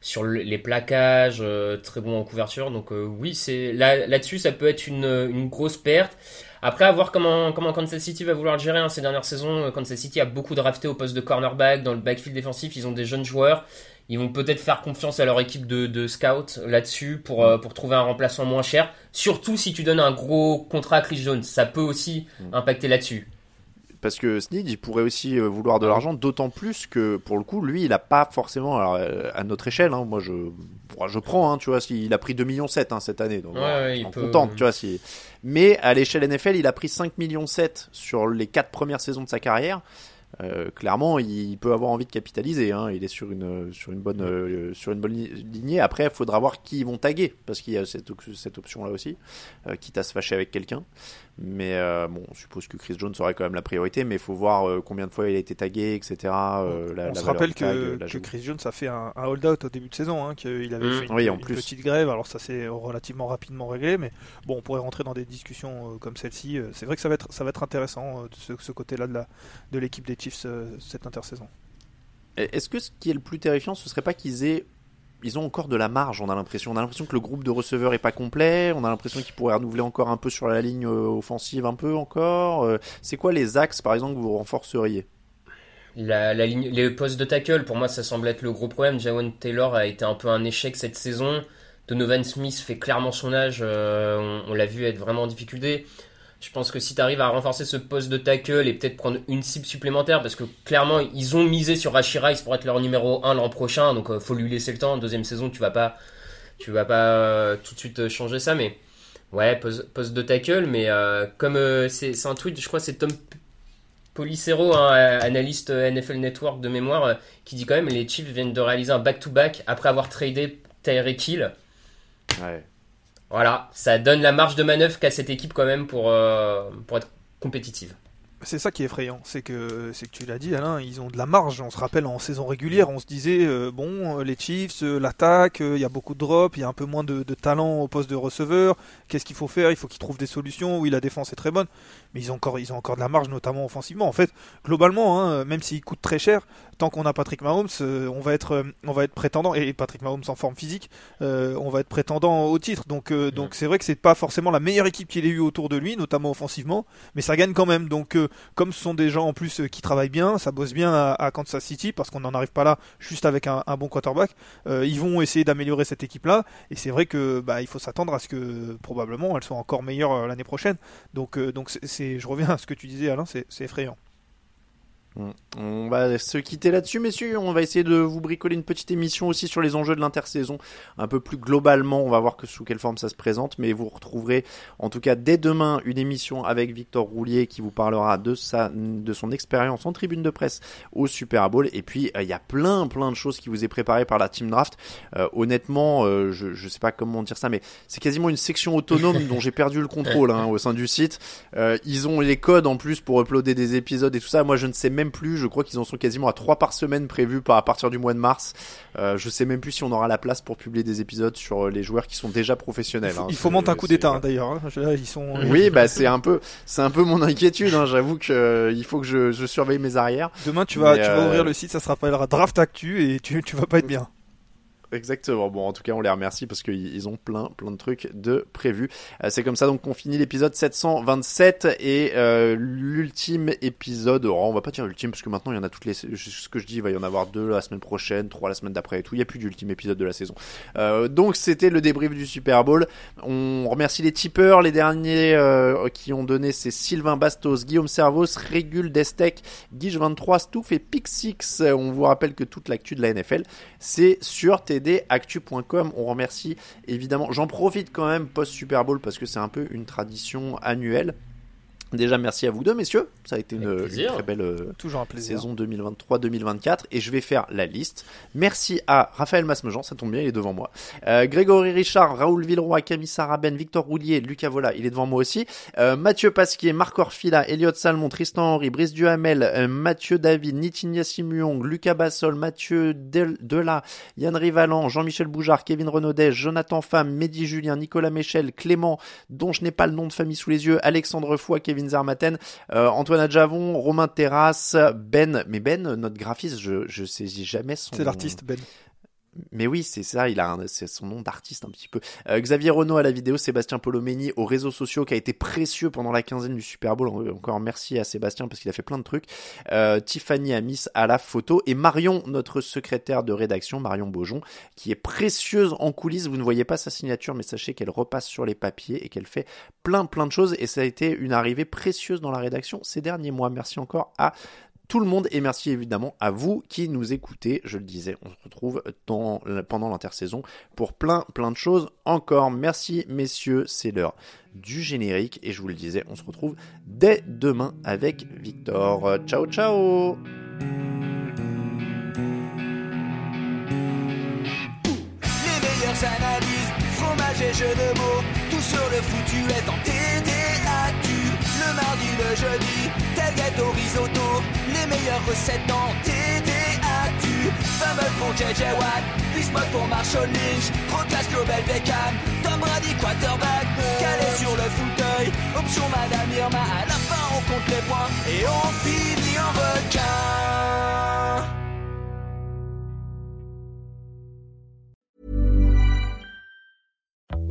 sur le- les plaquages, euh, très bon en couverture. Donc, euh, oui, c'est là- là-dessus, ça peut être une, une grosse perte. Après, à voir comment, comment Kansas City va vouloir le gérer hein, ces dernières saisons. Kansas City a beaucoup drafté au poste de cornerback, dans le backfield défensif, ils ont des jeunes joueurs. Ils vont peut-être faire confiance à leur équipe de, de scouts là-dessus pour, euh, pour trouver un remplaçant moins cher. Surtout si tu donnes un gros contrat à Chris Jones. Ça peut aussi impacter là-dessus. Parce que Snead, il pourrait aussi euh, vouloir de l'argent, d'autant plus que pour le coup, lui, il a pas forcément, alors, euh, à notre échelle, hein, moi je, je prends, hein, tu vois, s'il a pris 2 millions 7 hein, cette année, donc Ouais, ouais, il peut- contente, tu vois, si. Mais à l'échelle NFL, il a pris 5 millions 7 sur les 4 premières saisons de sa carrière. Euh, clairement, il peut avoir envie de capitaliser. Hein. Il est sur une sur une bonne euh, sur une bonne li- lignée. Après, il faudra voir qui ils vont taguer parce qu'il y a cette, cette option là aussi, euh, quitte à se fâcher avec quelqu'un. Mais euh, bon, on suppose que Chris Jones aurait quand même la priorité, mais il faut voir euh, combien de fois il a été tagué, etc. euh, la- on la se rappelle tag, que. Chris Jones a fait un, un hold-out au début de saison, hein, qu'il avait Mm. fait une, Oui, en une plus. petite grève. Alors ça s'est relativement rapidement réglé, mais bon, on pourrait rentrer dans des discussions euh, comme celle-ci. C'est vrai que ça va être, ça va être intéressant euh, de ce, ce côté-là de la de l'équipe des Chiefs euh, cette intersaison. Est-ce que ce qui est le plus terrifiant, ce serait pas qu'ils aient ils ont encore de la marge, on a l'impression. On a l'impression que le groupe de receveurs est pas complet. On a l'impression qu'ils pourraient renouveler encore un peu sur la ligne euh, offensive, un peu encore. Euh, C'est quoi les axes, par exemple, que vous renforceriez? La, ligne, les postes de tackle, pour moi, ça semble être le gros problème. Jawan Taylor a été un peu un échec cette saison. Donovan Smith fait clairement son âge. euh, on on l'a vu être vraiment en difficulté. Je pense que si tu arrives à renforcer ce poste de tackle et peut-être prendre une cible supplémentaire, parce que clairement, ils ont misé sur Rashi Rice pour être leur numéro 1 l'an prochain, donc euh, faut lui laisser le temps. Deuxième saison, tu vas pas, tu vas pas euh, tout de suite euh, changer ça, mais ouais, poste, de tackle, mais comme c'est un tweet, je crois c'est Tom Policero, hein, analyste NFL Network de mémoire, qui dit quand même les Chiefs viennent de réaliser un back-to-back après avoir tradé Tyreek Hill. Ouais. Voilà, ça donne la marge de manœuvre qu'a cette équipe quand même pour, euh, pour être compétitive. C'est ça qui est effrayant, c'est que c'est que tu l'as dit Alain, ils ont de la marge. On se rappelle en saison régulière, on se disait euh, bon les Chiefs, euh, l'attaque, il y a beaucoup de drops, il y a un peu moins de, de talent au poste de receveur. Qu'est-ce qu'il faut faire? Il faut qu'ils trouvent des solutions. Oui, la défense est très bonne, mais ils ont encore ils ont encore de la marge, notamment offensivement. En fait, globalement, hein, même s'ils coûtent très cher, tant qu'on a Patrick Mahomes, euh, on va être, euh, on va être prétendant et Patrick Mahomes en forme physique, euh, on va être prétendant au titre. Donc, donc c'est vrai que c'est pas forcément la meilleure équipe qu'il ait eu autour de lui, notamment offensivement, mais ça gagne quand même. Donc, comme ce sont des gens en plus qui travaillent bien, ça bosse bien à, Kansas City parce qu'on n'en arrive pas là juste avec un, bon quarterback. ils vont essayer d'améliorer cette équipe-là et c'est vrai que bah, il faut s'attendre à ce que probablement elle soit encore meilleure l'année prochaine. Donc, donc c'est, je reviens à ce que tu disais Alain, c'est effrayant. On va se quitter là-dessus, messieurs. On va essayer de vous bricoler une petite émission aussi sur les enjeux de l'intersaison, un peu plus globalement. On va voir que sous quelle forme ça se présente, mais vous retrouverez en tout cas dès demain une émission avec Victor Roulier qui vous parlera de sa, de son expérience en tribune de presse au Super Bowl. Et puis euh, il y a plein, plein de choses qui vous est préparé par la Team Draft. Euh, honnêtement, euh, je, je sais pas comment dire ça, mais c'est quasiment une section autonome dont j'ai perdu le contrôle hein, au sein du site. ils ont les codes en plus pour uploader des épisodes et tout ça. Moi, je ne sais même plus. Je crois qu'ils en sont quasiment à 3 par semaine prévus à partir du mois de mars. Euh, je sais même plus si on aura la place pour publier des épisodes sur euh, les joueurs qui sont déjà professionnels. Il faut, hein. monter un coup d'état hein, d'ailleurs. Hein. Ils sont. Oui, bah c'est un peu, c'est un peu mon inquiétude. J'avoue que euh, il faut que je, je, surveille mes arrières. Demain, tu vas, tu vas ouvrir le site, ça se rappellera Draft Actu et tu, tu vas pas être bien. Exactement. Bon, en tout cas, on les remercie parce qu'ils ont plein, plein de trucs de prévus. Euh, c'est comme ça donc qu'on finit l'épisode 727 et euh, l'ultime épisode. Oh, on va pas dire l'ultime parce que maintenant il y en a toutes les. Ce que je dis, il va y en avoir deux la semaine prochaine, trois la semaine d'après et tout. Il y a plus d'ultime épisode de la saison. Euh, donc c'était le débrief du Super Bowl. On remercie les tipeurs, les derniers euh, qui ont donné, c'est Sylvain Bastos, Guillaume Servos, Régule Destec, Guige23, Stouff et Pixix. On vous rappelle que toute l'actu de la NFL, c'est sur Actu.com. On remercie évidemment. J'en profite quand même post Super Bowl parce que c'est un peu une tradition annuelle. Déjà, merci à vous deux, messieurs. Ça a été une, très belle euh, Toujours saison 2023-2024. Et je vais faire la liste. Merci à Raphaël Masmejean, ça tombe bien, il est devant moi. Euh, Grégory Richard, Raoul Villeroy, Camille Saraben, Victor Roulier, Lucas Vola, il est devant moi aussi. Euh, Mathieu Pasquier, Marc Orfila, Elliot Salmon, Tristan Henry, Brice Duhamel, Mathieu David, Nitinia Simuong, Lucas Bassol, Mathieu Dela, Yann Rivalan, Jean-Michel Boujard, Kevin Renaudet, Jonathan Fam, Mehdi Julien, Nicolas Méchel, Clément, dont je n'ai pas le nom de famille sous les yeux, Alexandre Foy, Kevin Zarmaten, euh, Antoine Adjavon, Romain Terrasse, Ben. Mais Ben, notre graphiste, je je sais jamais son. C'est l'artiste Ben. Mais oui, c'est ça, il a c'est son nom d'artiste un petit peu. Euh, Xavier Renault à la vidéo, Sébastien Polomeni aux réseaux sociaux qui a été précieux pendant la quinzaine du Super Bowl. Encore merci à Sébastien parce qu'il a fait plein de trucs. Euh, Tiffany Amis à la photo et Marion, notre secrétaire de rédaction, Marion Beaujon, qui est précieuse en coulisses. Vous ne voyez pas sa signature, mais sachez qu'elle repasse sur les papiers et qu'elle fait plein plein de choses et ça a été une arrivée précieuse dans la rédaction ces derniers mois. Merci encore à tout le monde et merci évidemment à vous qui nous écoutez. Je le disais, on se retrouve dans, pendant l'intersaison pour plein plein de choses encore. Merci messieurs, c'est l'heure du générique et je vous le disais, on se retrouve dès demain avec Victor. Ciao ciao Les analyses, fromage et de mots, tout sur le foutu est en jeudi, tel gâteau risotto les meilleures recettes dans TDAQ. Fameux pour JJ Watt, Bismuth pour Marshall Lynch, trop classe Global Beckham, Tom Brady quarterback, calé sur le fauteuil, option Madame Irma, à la fin on compte les points et on finit en requin.